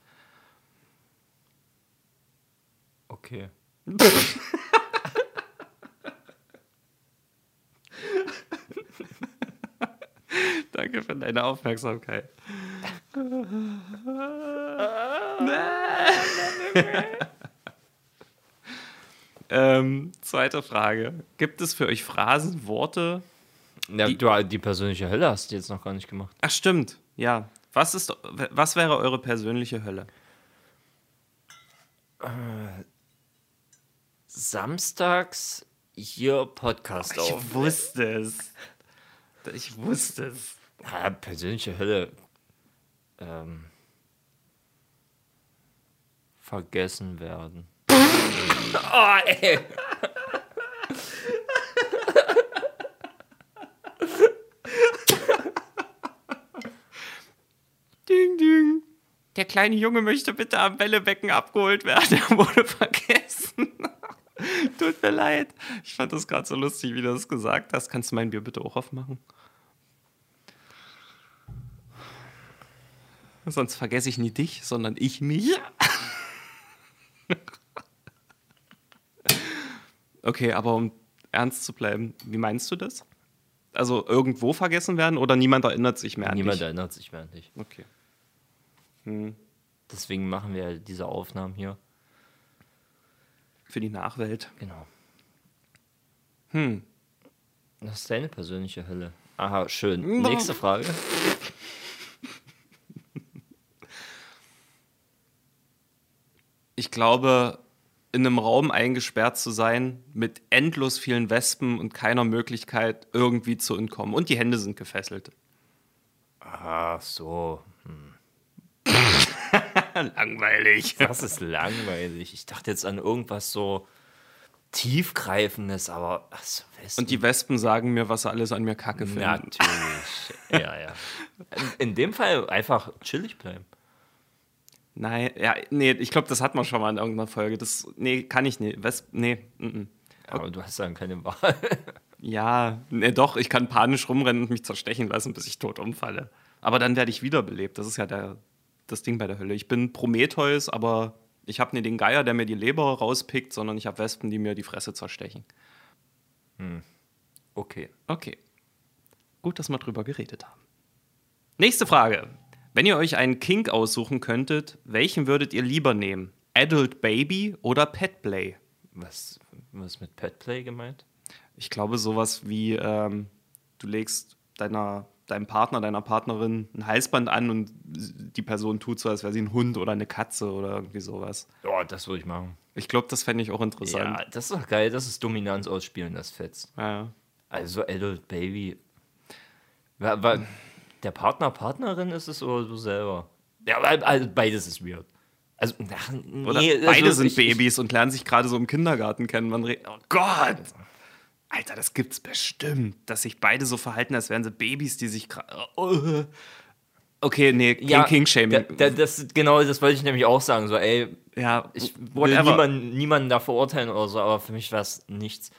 Okay. (laughs) Danke für deine Aufmerksamkeit. (laughs) (laughs) ähm, zweite Frage. Gibt es für euch Phrasen, Worte? Ja, Die- du, die persönliche Hölle hast du jetzt noch gar nicht gemacht. Ach stimmt, ja. Was, ist, was wäre eure persönliche Hölle? Samstags hier Podcast auf. wusste es. Ich wusste es. Ja, persönliche Hölle. Ähm, vergessen werden. (laughs) oh, ey. Ding, ding. Der kleine Junge möchte bitte am Bällebecken abgeholt werden. Er wurde vergessen. Tut mir leid. Ich fand das gerade so lustig, wie du das gesagt hast. Kannst du mein Bier bitte auch aufmachen? Sonst vergesse ich nie dich, sondern ich mich. (laughs) okay, aber um ernst zu bleiben, wie meinst du das? Also irgendwo vergessen werden oder niemand erinnert sich mehr an Niemand dich? erinnert sich mehr an dich. Okay. Deswegen machen wir diese Aufnahmen hier. Für die Nachwelt. Genau. Hm. Das ist deine persönliche Hölle. Aha, schön. Nächste Frage. Ich glaube, in einem Raum eingesperrt zu sein mit endlos vielen Wespen und keiner Möglichkeit, irgendwie zu entkommen. Und die Hände sind gefesselt. Ach so. (laughs) Langweilig. Das ist langweilig. Ich dachte jetzt an irgendwas so tiefgreifendes, aber ach so, weißt Und die Wespen sagen mir, was sie alles an mir kacke finden. Natürlich. ja, ja. (laughs) In, in dem Fall einfach chillig bleiben. Nein, ja, nee, ich glaube, das hat man schon mal in irgendeiner Folge. Das, nee, kann ich nicht. Wesp, nee, mm, mm. Aber du hast dann keine Wahl. (laughs) Ja, nee, doch, ich kann panisch rumrennen und mich zerstechen lassen, bis ich tot umfalle. Aber dann werde ich wiederbelebt. Das ist ja der, das Ding bei der Hölle. Ich bin Prometheus, aber ich habe nicht den Geier, der mir die Leber rauspickt, sondern ich habe Wespen, die mir die Fresse zerstechen. Okay. Okay. Gut, dass wir drüber geredet haben. Nächste Frage. Wenn ihr euch einen Kink aussuchen könntet, welchen würdet ihr lieber nehmen? Adult Baby oder Pet Play? Was, was ist mit Petplay gemeint? Ich glaube, sowas wie, ähm, du legst deiner, deinem Partner, deiner Partnerin ein Halsband an und die Person tut so, als wäre sie ein Hund oder eine Katze oder irgendwie sowas. Ja, das würde ich machen. Ich glaube, das fände ich auch interessant. Ja, das ist doch geil. Das ist Dominanz ausspielen, das fetzt. Ja. Also Adult Baby. Wa- wa- Der Partner, Partnerin ist es oder du selber? Ja, weil- also beides ist weird. Also, ach, nee, Oder also beide sind ich- Babys und lernen sich gerade so im Kindergarten kennen. Man re- oh Gott! Alter, das gibt's bestimmt, dass sich beide so verhalten, als wären sie Babys, die sich gerade. Oh. Okay, nee, kein Ja, King-Shaming. da- da- das, genau, das wollte ich nämlich auch sagen. So, ey, ja, ich will whatever. niemanden, niemanden da verurteilen oder so, aber für mich war es nichts.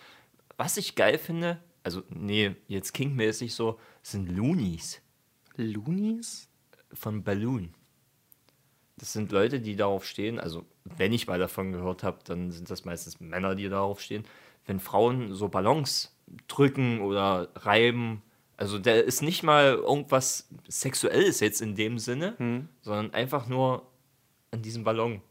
Was ich geil finde, also, nee, jetzt King-mäßig so, sind Loonies Loonies? von Balloon. Das sind Leute, die darauf stehen, also wenn ich mal davon gehört habe, dann sind das meistens Männer, die darauf stehen. Wenn Frauen so Ballons drücken oder reiben, also der ist nicht mal irgendwas Sexuelles jetzt in dem Sinne, sondern einfach nur an diesem Ballon.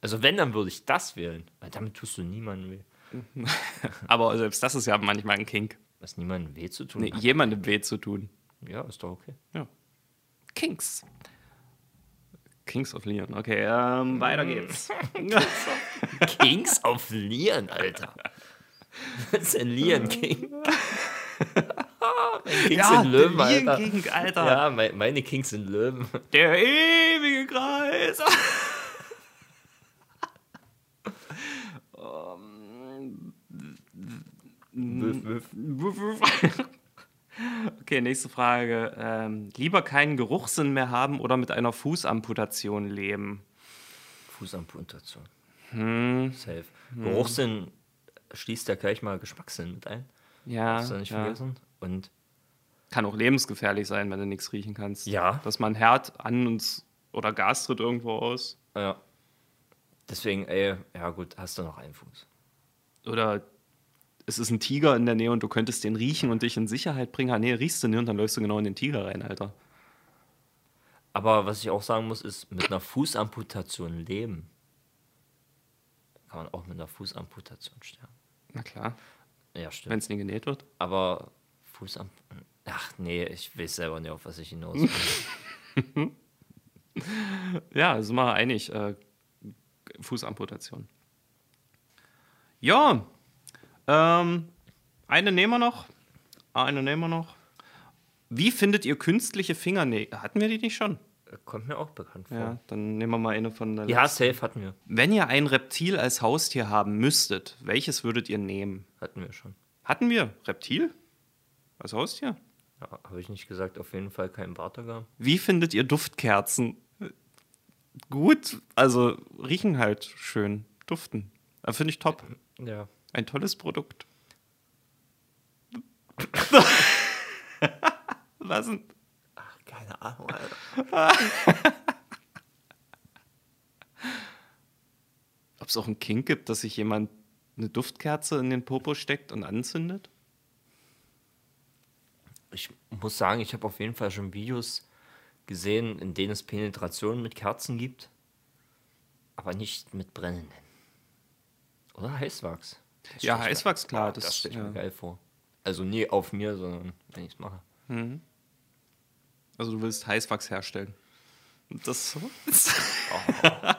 Also wenn, dann würde ich das wählen, weil damit tust du niemandem weh. (laughs) Aber selbst das ist ja manchmal ein Kink. Was niemandem weh zu tun Nee, hat. jemandem weh zu tun. Ja, ist doch okay. Ja. Kinks. Kings of Leon. Okay, ähm, weiter geht's. (laughs) Kings auf Lian, Alter. Was ist ein Lian King? mein Kings sind Löwen, Alter. King, Alter. Ja, mein, meine Kings sind Löwen. Der ewige Kreis. (laughs) Wüff, wüff. (laughs) Okay, nächste Frage. Ähm, lieber keinen Geruchssinn mehr haben oder mit einer Fußamputation leben? Fußamputation. Hm. Safe. Geruchssinn schließt ja gleich mal Geschmackssinn mit ein. Ja, Hast du nicht ja. vergessen? Und kann auch lebensgefährlich sein, wenn du nichts riechen kannst. Ja. Dass man Herd an uns oder Gas tritt irgendwo aus. ja. Deswegen, ey, ja gut, hast du noch einen Fuß. Oder es ist ein Tiger in der Nähe und du könntest den riechen und dich in Sicherheit bringen. Ah, nee, riechst du nicht und dann läufst du genau in den Tiger rein, Alter. Aber was ich auch sagen muss, ist, mit einer Fußamputation leben. Kann man auch mit einer Fußamputation sterben. Na klar, Ja, stimmt. wenn es nie genäht wird. Aber Fußam... Ach nee, ich weiß selber nicht, auf was ich hinaus will. (laughs) Ja, sind wir einig. Äh, Fußamputation. Ja, ähm, eine nehmen wir noch. Eine nehmen wir noch. Wie findet ihr künstliche Fingernägel? Hatten wir die nicht schon? Kommt mir auch bekannt vor. Ja, dann nehmen wir mal eine von der. Ja, safe hatten wir. Wenn ihr ein Reptil als Haustier haben müsstet, welches würdet ihr nehmen? Hatten wir schon. Hatten wir Reptil als Haustier? Ja, Habe ich nicht gesagt, auf jeden Fall kein Bartagam. Wie findet ihr Duftkerzen? Gut, also riechen halt schön, duften. Finde ich top. Ja. Ein tolles Produkt. (laughs) Was denn? Keine Ahnung, Alter. (laughs) Ob es auch einen Kink gibt, dass sich jemand eine Duftkerze in den Popo steckt und anzündet? Ich muss sagen, ich habe auf jeden Fall schon Videos gesehen, in denen es Penetration mit Kerzen gibt, aber nicht mit brennenden. Oder Heißwachs. Ja, Heißwachs, klar, Ah, das- das stelle ich ja. mir geil vor. Also nie auf mir, sondern wenn ich es mache. Also du willst Heißwachs herstellen. Das. (laughs)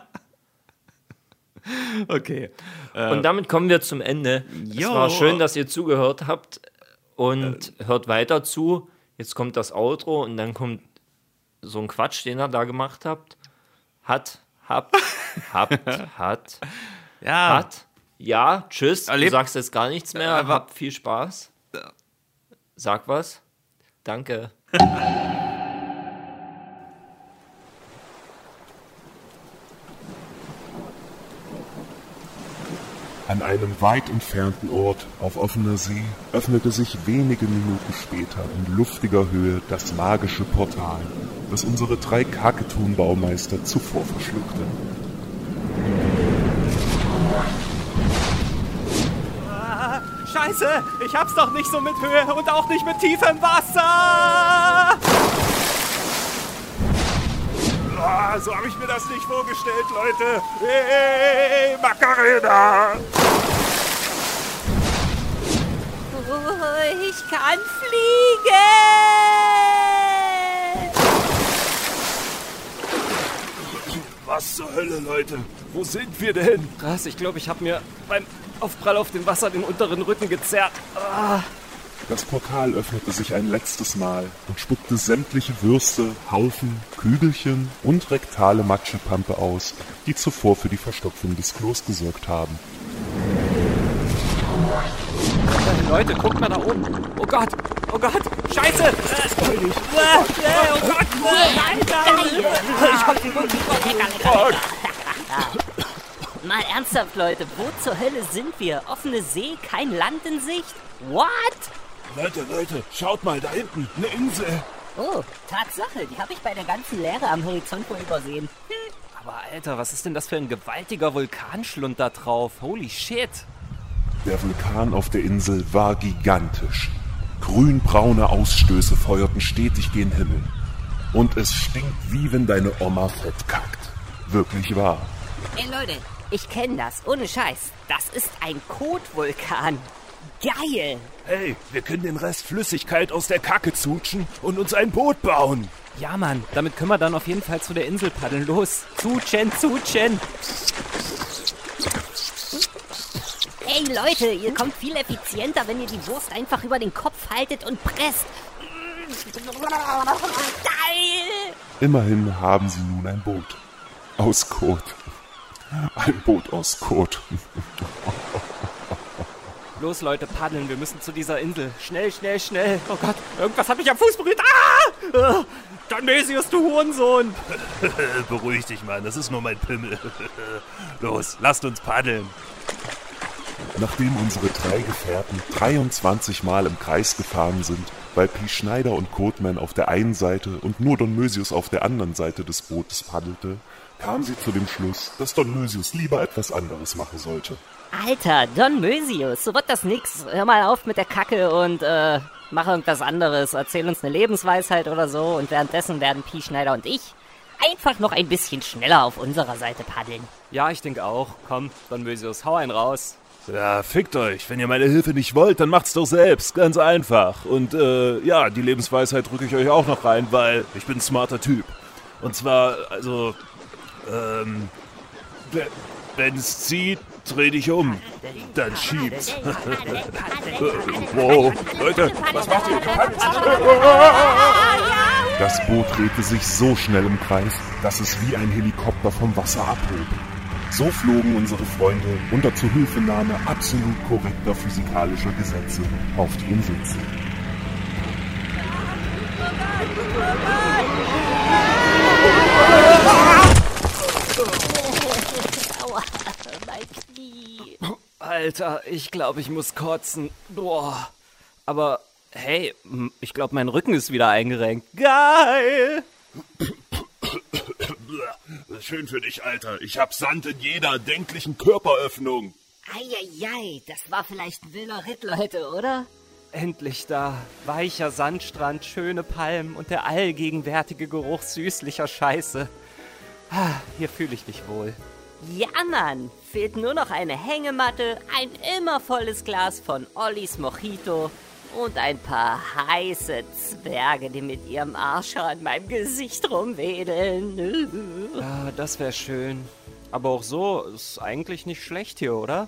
okay. Und damit kommen wir zum Ende. Es Jo. war schön, dass ihr zugehört habt und hört weiter zu. Jetzt kommt das Outro und dann kommt so ein Quatsch, den ihr da gemacht habt. Hat, habt, (laughs) habt, hat, Ja. hat. Ja, tschüss. Erlebt- Du sagst jetzt gar nichts mehr. aber- Habt viel Spaß. Sag was. Danke. An einem weit entfernten Ort auf offener See öffnete sich wenige Minuten später in luftiger Höhe das magische Portal, das unsere drei Kaketun-Baumeister zuvor verschluckten. Scheiße, ich hab's doch nicht so mit Höhe und auch nicht mit tiefem Wasser! Ah, so habe ich mir das nicht vorgestellt, Leute. Hey, Macarena! Oh, ich kann fliegen! Was zur Hölle, Leute? Wo sind wir denn? Krass, ich glaube, ich habe mir beim Aufprall auf dem Wasser den unteren Rücken gezerrt. Das Portal öffnete sich ein letztes Mal und spuckte sämtliche Würste, Haufen, Kügelchen und rektale Matschepampe aus, die zuvor für die Verstopfung des Klos gesorgt haben. Leute, guckt mal da oben. Oh Gott, oh Gott, Scheiße! Äh, äh, oh Gott, äh, ich hab den Mund Mal ernsthaft, Leute, wo zur Hölle sind wir? Offene See, kein Land in Sicht? What? Leute, Leute, schaut mal, da hinten, eine Insel. Oh, Tatsache, die habe ich bei der ganzen Leere am Horizont wohl übersehen. Aber Alter, was ist denn das für ein gewaltiger Vulkanschlund da drauf? Holy shit! Der Vulkan auf der Insel war gigantisch. Grünbraune Ausstöße feuerten stetig gen Himmel. Und es stinkt wie wenn deine Oma fett kackt. Wirklich wahr. Ey Leute, ich kenne das, ohne Scheiß. Das ist ein Kotvulkan. Geil! Hey, wir können den Rest Flüssigkeit aus der Kacke zutschen und uns ein Boot bauen. Ja, Mann, damit können wir dann auf jeden Fall zu der Insel paddeln. Los, zu Chen, zu Chen. Ey Leute, ihr kommt viel effizienter, wenn ihr die Wurst einfach über den Kopf haltet und presst. Geil! Immerhin haben sie nun ein Boot. Aus Kot. Ein Boot aus Kot. Los, Leute, paddeln. Wir müssen zu dieser Insel. Schnell, schnell, schnell. Oh Gott, irgendwas hat mich am Fuß berührt. Ah! Äh, Danesius, du Hurensohn. (laughs) Beruhig dich, Mann, das ist nur mein Pimmel. (laughs) Los, lasst uns paddeln. Nachdem unsere drei Gefährten 23 Mal im Kreis gefahren sind, weil Pi Schneider und Codeman auf der einen Seite und nur Don Mösius auf der anderen Seite des Bootes paddelte, kam sie zu dem Schluss, dass Don Mösius lieber etwas anderes machen sollte. Alter, Don Mösius, so wird das nix. Hör mal auf mit der Kacke und äh, mach irgendwas anderes. Erzähl uns eine Lebensweisheit oder so und währenddessen werden Pi Schneider und ich einfach noch ein bisschen schneller auf unserer Seite paddeln. Ja, ich denke auch. Komm, Danmösius, hau einen raus. Ja, fickt euch. Wenn ihr meine Hilfe nicht wollt, dann macht's doch selbst. Ganz einfach. Und äh, ja, die Lebensweisheit drücke ich euch auch noch rein, weil ich bin ein smarter Typ. Und zwar, also, ähm, wenn es zieht, dreh dich um. Dann schieb's. (laughs) wow, Leute, was macht ihr? Das Boot drehte sich so schnell im Kreis, dass es wie ein Helikopter vom Wasser abhob. So flogen unsere Freunde unter Zuhilfenahme absolut korrekter physikalischer Gesetze auf die Insel zu. Mein Knie. Alter, ich glaube, ich muss kotzen. Boah. Aber hey, ich glaube, mein Rücken ist wieder eingerenkt. Geil! Schön für dich, Alter. Ich hab Sand in jeder erdenklichen Körperöffnung. Eieiei, das war vielleicht ein wilder Ritt, Leute, oder? Endlich da. Weicher Sandstrand, schöne Palmen und der allgegenwärtige Geruch süßlicher Scheiße. Ah, hier fühle ich mich wohl. Ja, Mann. Fehlt nur noch eine Hängematte, ein immer volles Glas von Ollis Mojito und ein paar heiße Zwerge, die mit ihrem Arsch an meinem Gesicht rumwedeln. (laughs) Ja, das wäre schön. Aber auch so ist eigentlich nicht schlecht hier, oder?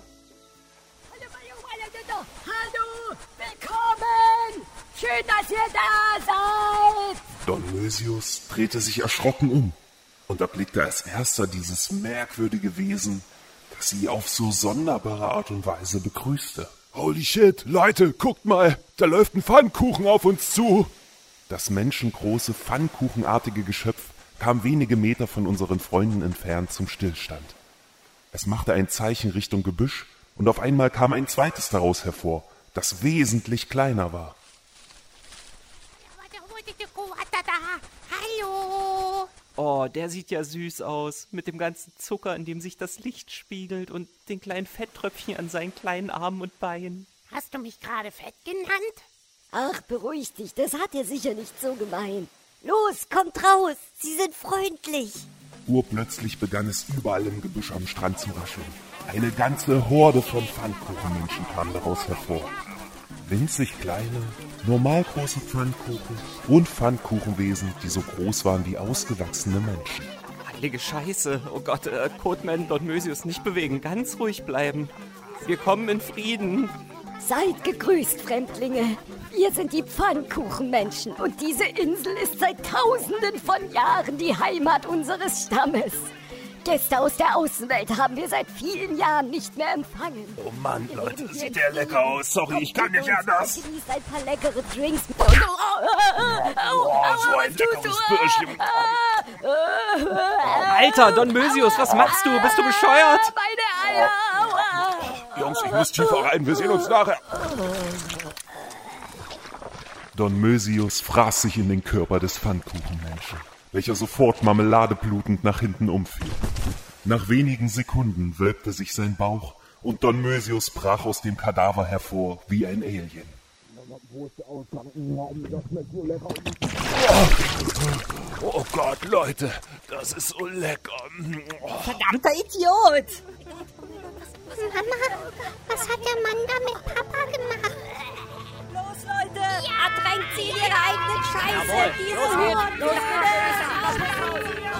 Hallo, willkommen! Schön, dass ihr da seid! Don Mösius drehte sich erschrocken um und erblickte als erster dieses merkwürdige Wesen, das sie auf so sonderbare Art und Weise begrüßte. Holy shit, Leute, guckt mal, da läuft ein Pfannkuchen auf uns zu. Das menschengroße, pfannkuchenartige Geschöpf kam wenige Meter von unseren Freunden entfernt zum Stillstand. Es machte ein Zeichen Richtung Gebüsch, und auf einmal kam ein zweites daraus hervor, das wesentlich kleiner war. Hallo! Oh, der sieht ja süß aus. Mit dem ganzen Zucker, in dem sich das Licht spiegelt und den kleinen Fetttröpfchen an seinen kleinen Armen und Beinen. Hast du mich gerade fett genannt? Ach, beruhig dich, das hat er sicher nicht so gemeint. Los, kommt raus, Sie sind freundlich. Urplötzlich begann es überall im Gebüsch am Strand zu rascheln. Eine ganze Horde von Pfannkuchenmenschen kam daraus hervor. Winzig kleine, normal große Pfannkuchen und Pfannkuchenwesen, die so groß waren wie ausgewachsene Menschen. Heilige Scheiße. Oh Gott, äh, Codeman, Don Mösius, nicht bewegen. Ganz ruhig bleiben. Wir kommen in Frieden. Seid gegrüßt, Fremdlinge. Wir sind die Pfannkuchenmenschen und diese Insel ist seit tausenden von Jahren die Heimat unseres Stammes. Gäste aus der Außenwelt haben wir seit vielen Jahren nicht mehr empfangen. Oh Mann, Leute, sieht der lecker aus. Sorry, ich kann nicht anders. Genießt ein paar leckere Drinks. Oh, so ein leckeres Bürschchen. Alter, Don Mösius, was machst du? Bist du bescheuert? Meine Eier. Aua. Jungs, ich muss tiefer rein. Wir sehen uns nachher. Don Mösius fraß sich in den Körper des Pfannkuchenmenschen, welcher sofort marmeladeblutend nach hinten umfiel. Nach wenigen Sekunden wölbte sich sein Bauch und Don Mösius brach aus dem Kadaver hervor wie ein Alien. Oh, Gott, Leute, das ist so lecker. Verdammter Idiot. Mama, was hat der Mann da mit Papa gemacht? Los, Leute. Ertränkt sie in ihre eigenen Scheiße. Diese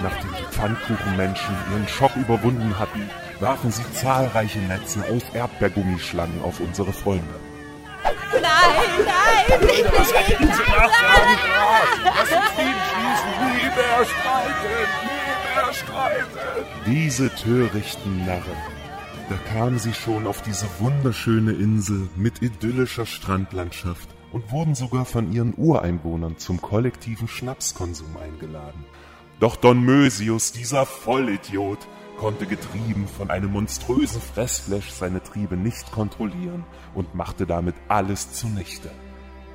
Nachdem die Pfannkuchenmenschen ihren Schock überwunden hatten, warfen sie zahlreiche Netze aus Erdbeergummischlangen auf unsere Freunde. Nein, nein. Was hat die Insel nachfragen? Lass uns Frieden schließen. Nie mehr streiten. Nie mehr streiten. Diese törichten Narren. Da kamen sie schon auf diese wunderschöne Insel mit idyllischer Strandlandschaft und wurden sogar von ihren Ureinwohnern zum kollektiven Schnapskonsum eingeladen. Doch Don Mösius, dieser Vollidiot, konnte getrieben von einem monströsen Fressflash seine Triebe nicht kontrollieren und machte damit alles zunichte.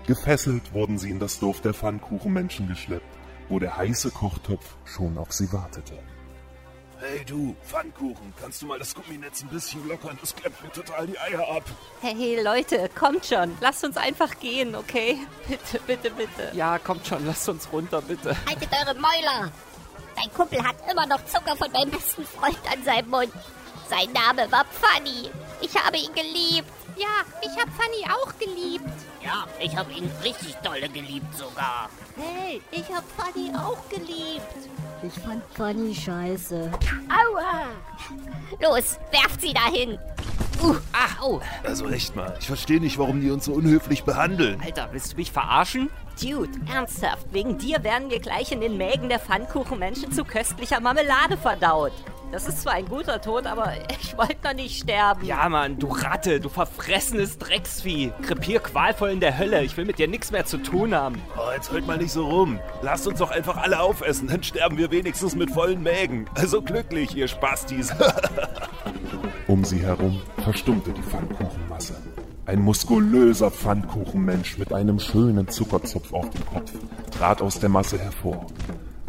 Gefesselt wurden sie in das Dorf der Pfannkuchenmenschen geschleppt, wo der heiße Kochtopf schon auf sie wartete. Hey du, Pfannkuchen, kannst du mal das Gumminetz ein bisschen lockern? Das klemmt mir total die Eier ab. Hey Leute, kommt schon. Lasst uns einfach gehen, okay? (laughs) Bitte, bitte, bitte. Ja, kommt schon, lasst uns runter, bitte. Haltet eure Mäuler! Dein Kumpel hat immer noch Zucker von meinem besten Freund an seinem Mund. Sein Name war Pfanny. Ich habe ihn geliebt. Ja, ich hab Fanny auch geliebt. Ja, ich habe ihn richtig dolle geliebt sogar. Hey, ich hab Fanny auch geliebt. Ich fand Fanny scheiße. Aua! Los, werft sie dahin. Uh, ach, oh. Also echt mal, ich verstehe nicht, warum die uns so unhöflich behandeln. Alter, willst du mich verarschen? Dude, ernsthaft, wegen dir werden wir gleich in den Mägen der Pfannkuchenmenschen zu köstlicher Marmelade verdaut. Das ist zwar ein guter Tod, aber ich wollte noch nicht sterben. Ja, Mann, du Ratte, du verfressenes Drecksvieh. Krepier qualvoll in der Hölle. Ich will mit dir nichts mehr zu tun haben. Oh, jetzt heult mal nicht so rum. Lasst uns doch einfach alle aufessen, dann sterben wir wenigstens mit vollen Mägen. Also glücklich, ihr Spastis. (laughs) Um sie herum verstummte die Pfannkuchenmasse. Ein muskulöser Pfannkuchenmensch mit einem schönen Zuckerzopf auf dem Kopf trat aus der Masse hervor.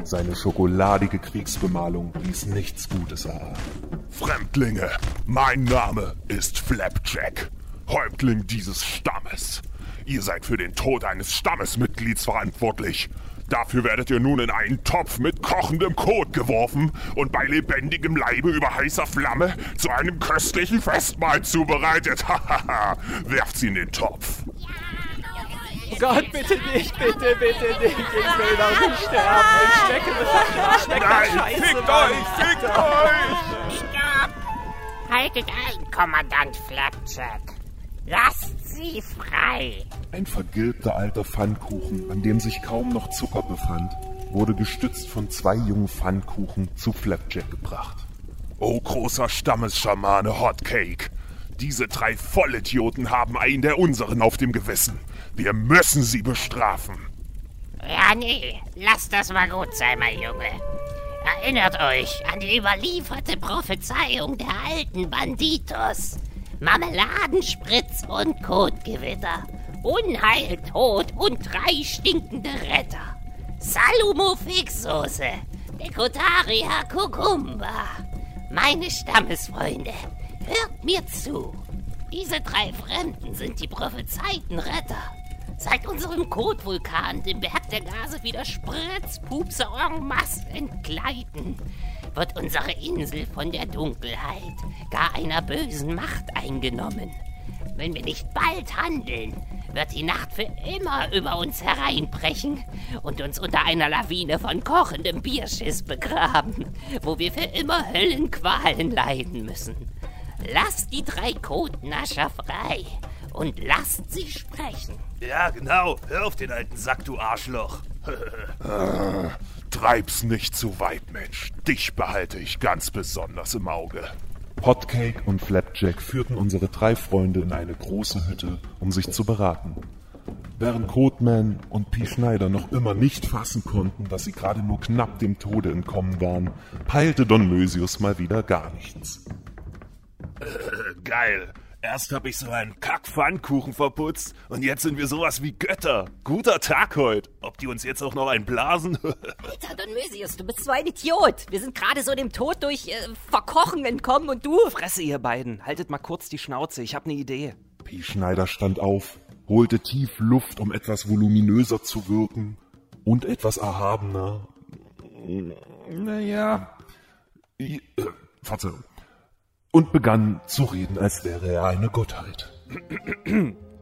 Seine schokoladige Kriegsbemalung ließ nichts Gutes erahnen. Fremdlinge, mein Name ist Flapjack, Häuptling dieses Stammes. Ihr seid für den Tod eines Stammesmitglieds verantwortlich. Dafür werdet ihr nun in einen Topf mit kochendem Kot geworfen und bei lebendigem Leibe über heißer Flamme zu einem köstlichen Festmahl zubereitet. (laughs) Hahaha, werft sie in den Topf. Oh Gott, bitte nicht, bitte, bitte nicht. Ich will doch nicht sterben. Ich schmecke, ich schmecke Nein, scheiße. fickt Mann. euch, fickt euch! Stopp! Haltet ein, Kommandant Flapjack. Lasst sie frei. Ein vergilbter alter Pfannkuchen, an dem sich kaum noch Zucker befand, wurde gestützt von zwei jungen Pfannkuchen zu Flapjack gebracht. Oh, großer Stammesschamane Hotcake. Diese drei Vollidioten haben einen der unseren auf dem Gewissen. Wir müssen sie bestrafen. Ja, nee, lasst das mal gut sein, mein Junge. Erinnert euch an die überlieferte Prophezeiung der alten Banditos. Marmeladenspritz und Kotgewitter. Unheil, Tod und drei stinkende Retter. Salumo Fixsoße. Dekotaria Kukumba. Meine Stammesfreunde, hört mir zu. Diese drei Fremden sind die prophezeiten Retter. Seit unserem Kotvulkan dem Berg der Gase wieder Spritzpupse en masse entgleiten, wird unsere Insel von der Dunkelheit, gar einer bösen Macht eingenommen. Wenn wir nicht bald handeln, wird die Nacht für immer über uns hereinbrechen und uns unter einer Lawine von kochendem Bierschiss begraben, wo wir für immer Höllenqualen leiden müssen. Lasst die drei Kotnascher frei und lasst sie sprechen. Ja, genau. Hör auf den alten Sack, du Arschloch. (laughs) Treib's nicht zu weit, Mensch. Dich behalte ich ganz besonders im Auge. Hotcake und Flapjack führten unsere drei Freunde in eine große Hütte, um sich zu beraten. Während Codeman und P. Schneider noch immer nicht fassen konnten, dass sie gerade nur knapp dem Tode entkommen waren, peilte Don Mösius mal wieder gar nichts. Äh, geil. Erst hab ich so einen Kack-Pfannkuchen verputzt und jetzt sind wir sowas wie Götter. Guter Tag heute. Ob die uns jetzt auch noch einen blasen? (laughs) Alter, Don Mösius, du bist so ein Idiot. Wir sind gerade so dem Tod durch äh, Verkochen entkommen und du... Fresse, ihr beiden. Haltet mal kurz die Schnauze. Ich hab ne Idee. P. Schneider stand auf, holte tief Luft, um etwas voluminöser zu wirken und etwas erhabener. Naja. Äh, Verzeihung. Und begann zu reden, als wäre er eine Gottheit.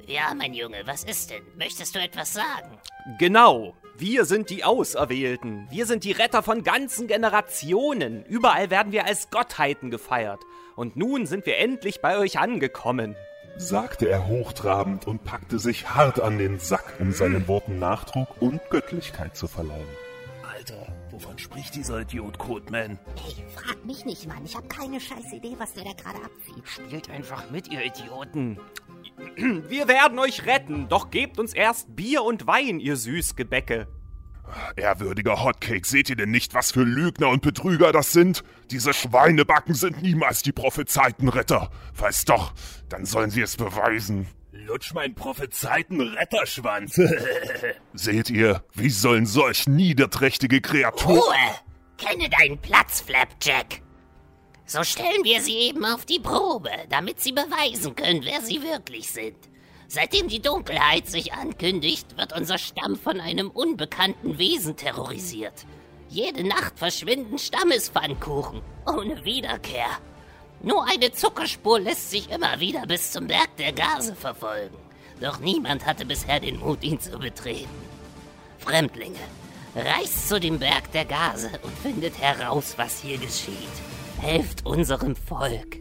Ja, mein Junge, was ist denn? Möchtest du etwas sagen? Genau. Wir sind die Auserwählten. Wir sind die Retter von ganzen Generationen. Überall werden wir als Gottheiten gefeiert. Und nun sind wir endlich bei euch angekommen. sagte er hochtrabend und packte sich hart an den Sack, um seinen Worten Nachdruck und Göttlichkeit zu verleihen. Wovon spricht dieser Idiot Codeman? Ey, frag mich nicht, Mann. Ich habe keine scheiß Idee, was der da gerade abzieht. Spielt einfach mit, ihr Idioten. (clears throat) Wir werden euch retten, doch gebt uns erst Bier und Wein, ihr Süßgebäcke. Ehrwürdiger Hotcake, seht ihr denn nicht, was für Lügner und Betrüger das sind? Diese Schweinebacken sind niemals die prophezeiten Retter. Falls doch, dann sollen sie es beweisen. Lutsch mein prophezeiten Retterschwanz. (laughs) Seht ihr, wie sollen solch niederträchtige Kreaturen... Ruhe! Kenne deinen Platz, Flapjack. So stellen wir sie eben auf die Probe, damit sie beweisen können, wer sie wirklich sind. Seitdem die Dunkelheit sich ankündigt, wird unser Stamm von einem unbekannten Wesen terrorisiert. Jede Nacht verschwinden Stammespfannkuchen, ohne Wiederkehr. Nur eine Zuckerspur lässt sich immer wieder bis zum Berg der Gase verfolgen. Doch niemand hatte bisher den Mut, ihn zu betreten. Fremdlinge, reist zu dem Berg der Gase und findet heraus, was hier geschieht. Helft unserem Volk.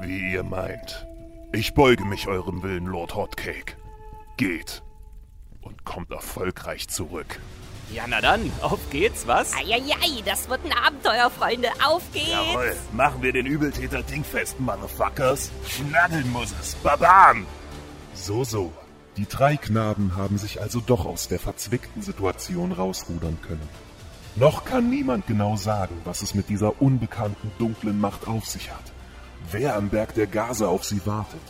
Wie ihr meint. Ich beuge mich eurem Willen, Lord Hotcake. Geht. Und kommt erfolgreich zurück. Ja, na dann, auf geht's, was? Eieiei, das wird ein Abenteuer, Freunde. Auf geht's! Jawohl, machen wir den Übeltäter dingfest, Motherfuckers. Schnadeln muss es. Babam! So, so. Die drei Knaben haben sich also doch aus der verzwickten Situation rausrudern können. Noch kann niemand genau sagen, was es mit dieser unbekannten dunklen Macht auf sich hat. Wer am Berg der Gase auf sie wartet.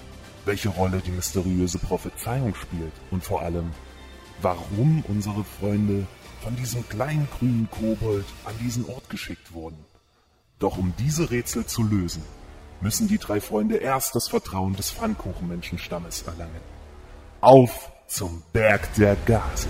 Welche Rolle die mysteriöse Prophezeiung spielt. Und vor allem, warum unsere Freunde von diesem kleinen grünen Kobold an diesen Ort geschickt wurden. Doch um diese Rätsel zu lösen, müssen die drei Freunde erst das Vertrauen des Pfannkuchenmenschenstammes erlangen. Auf zum Berg der Gase.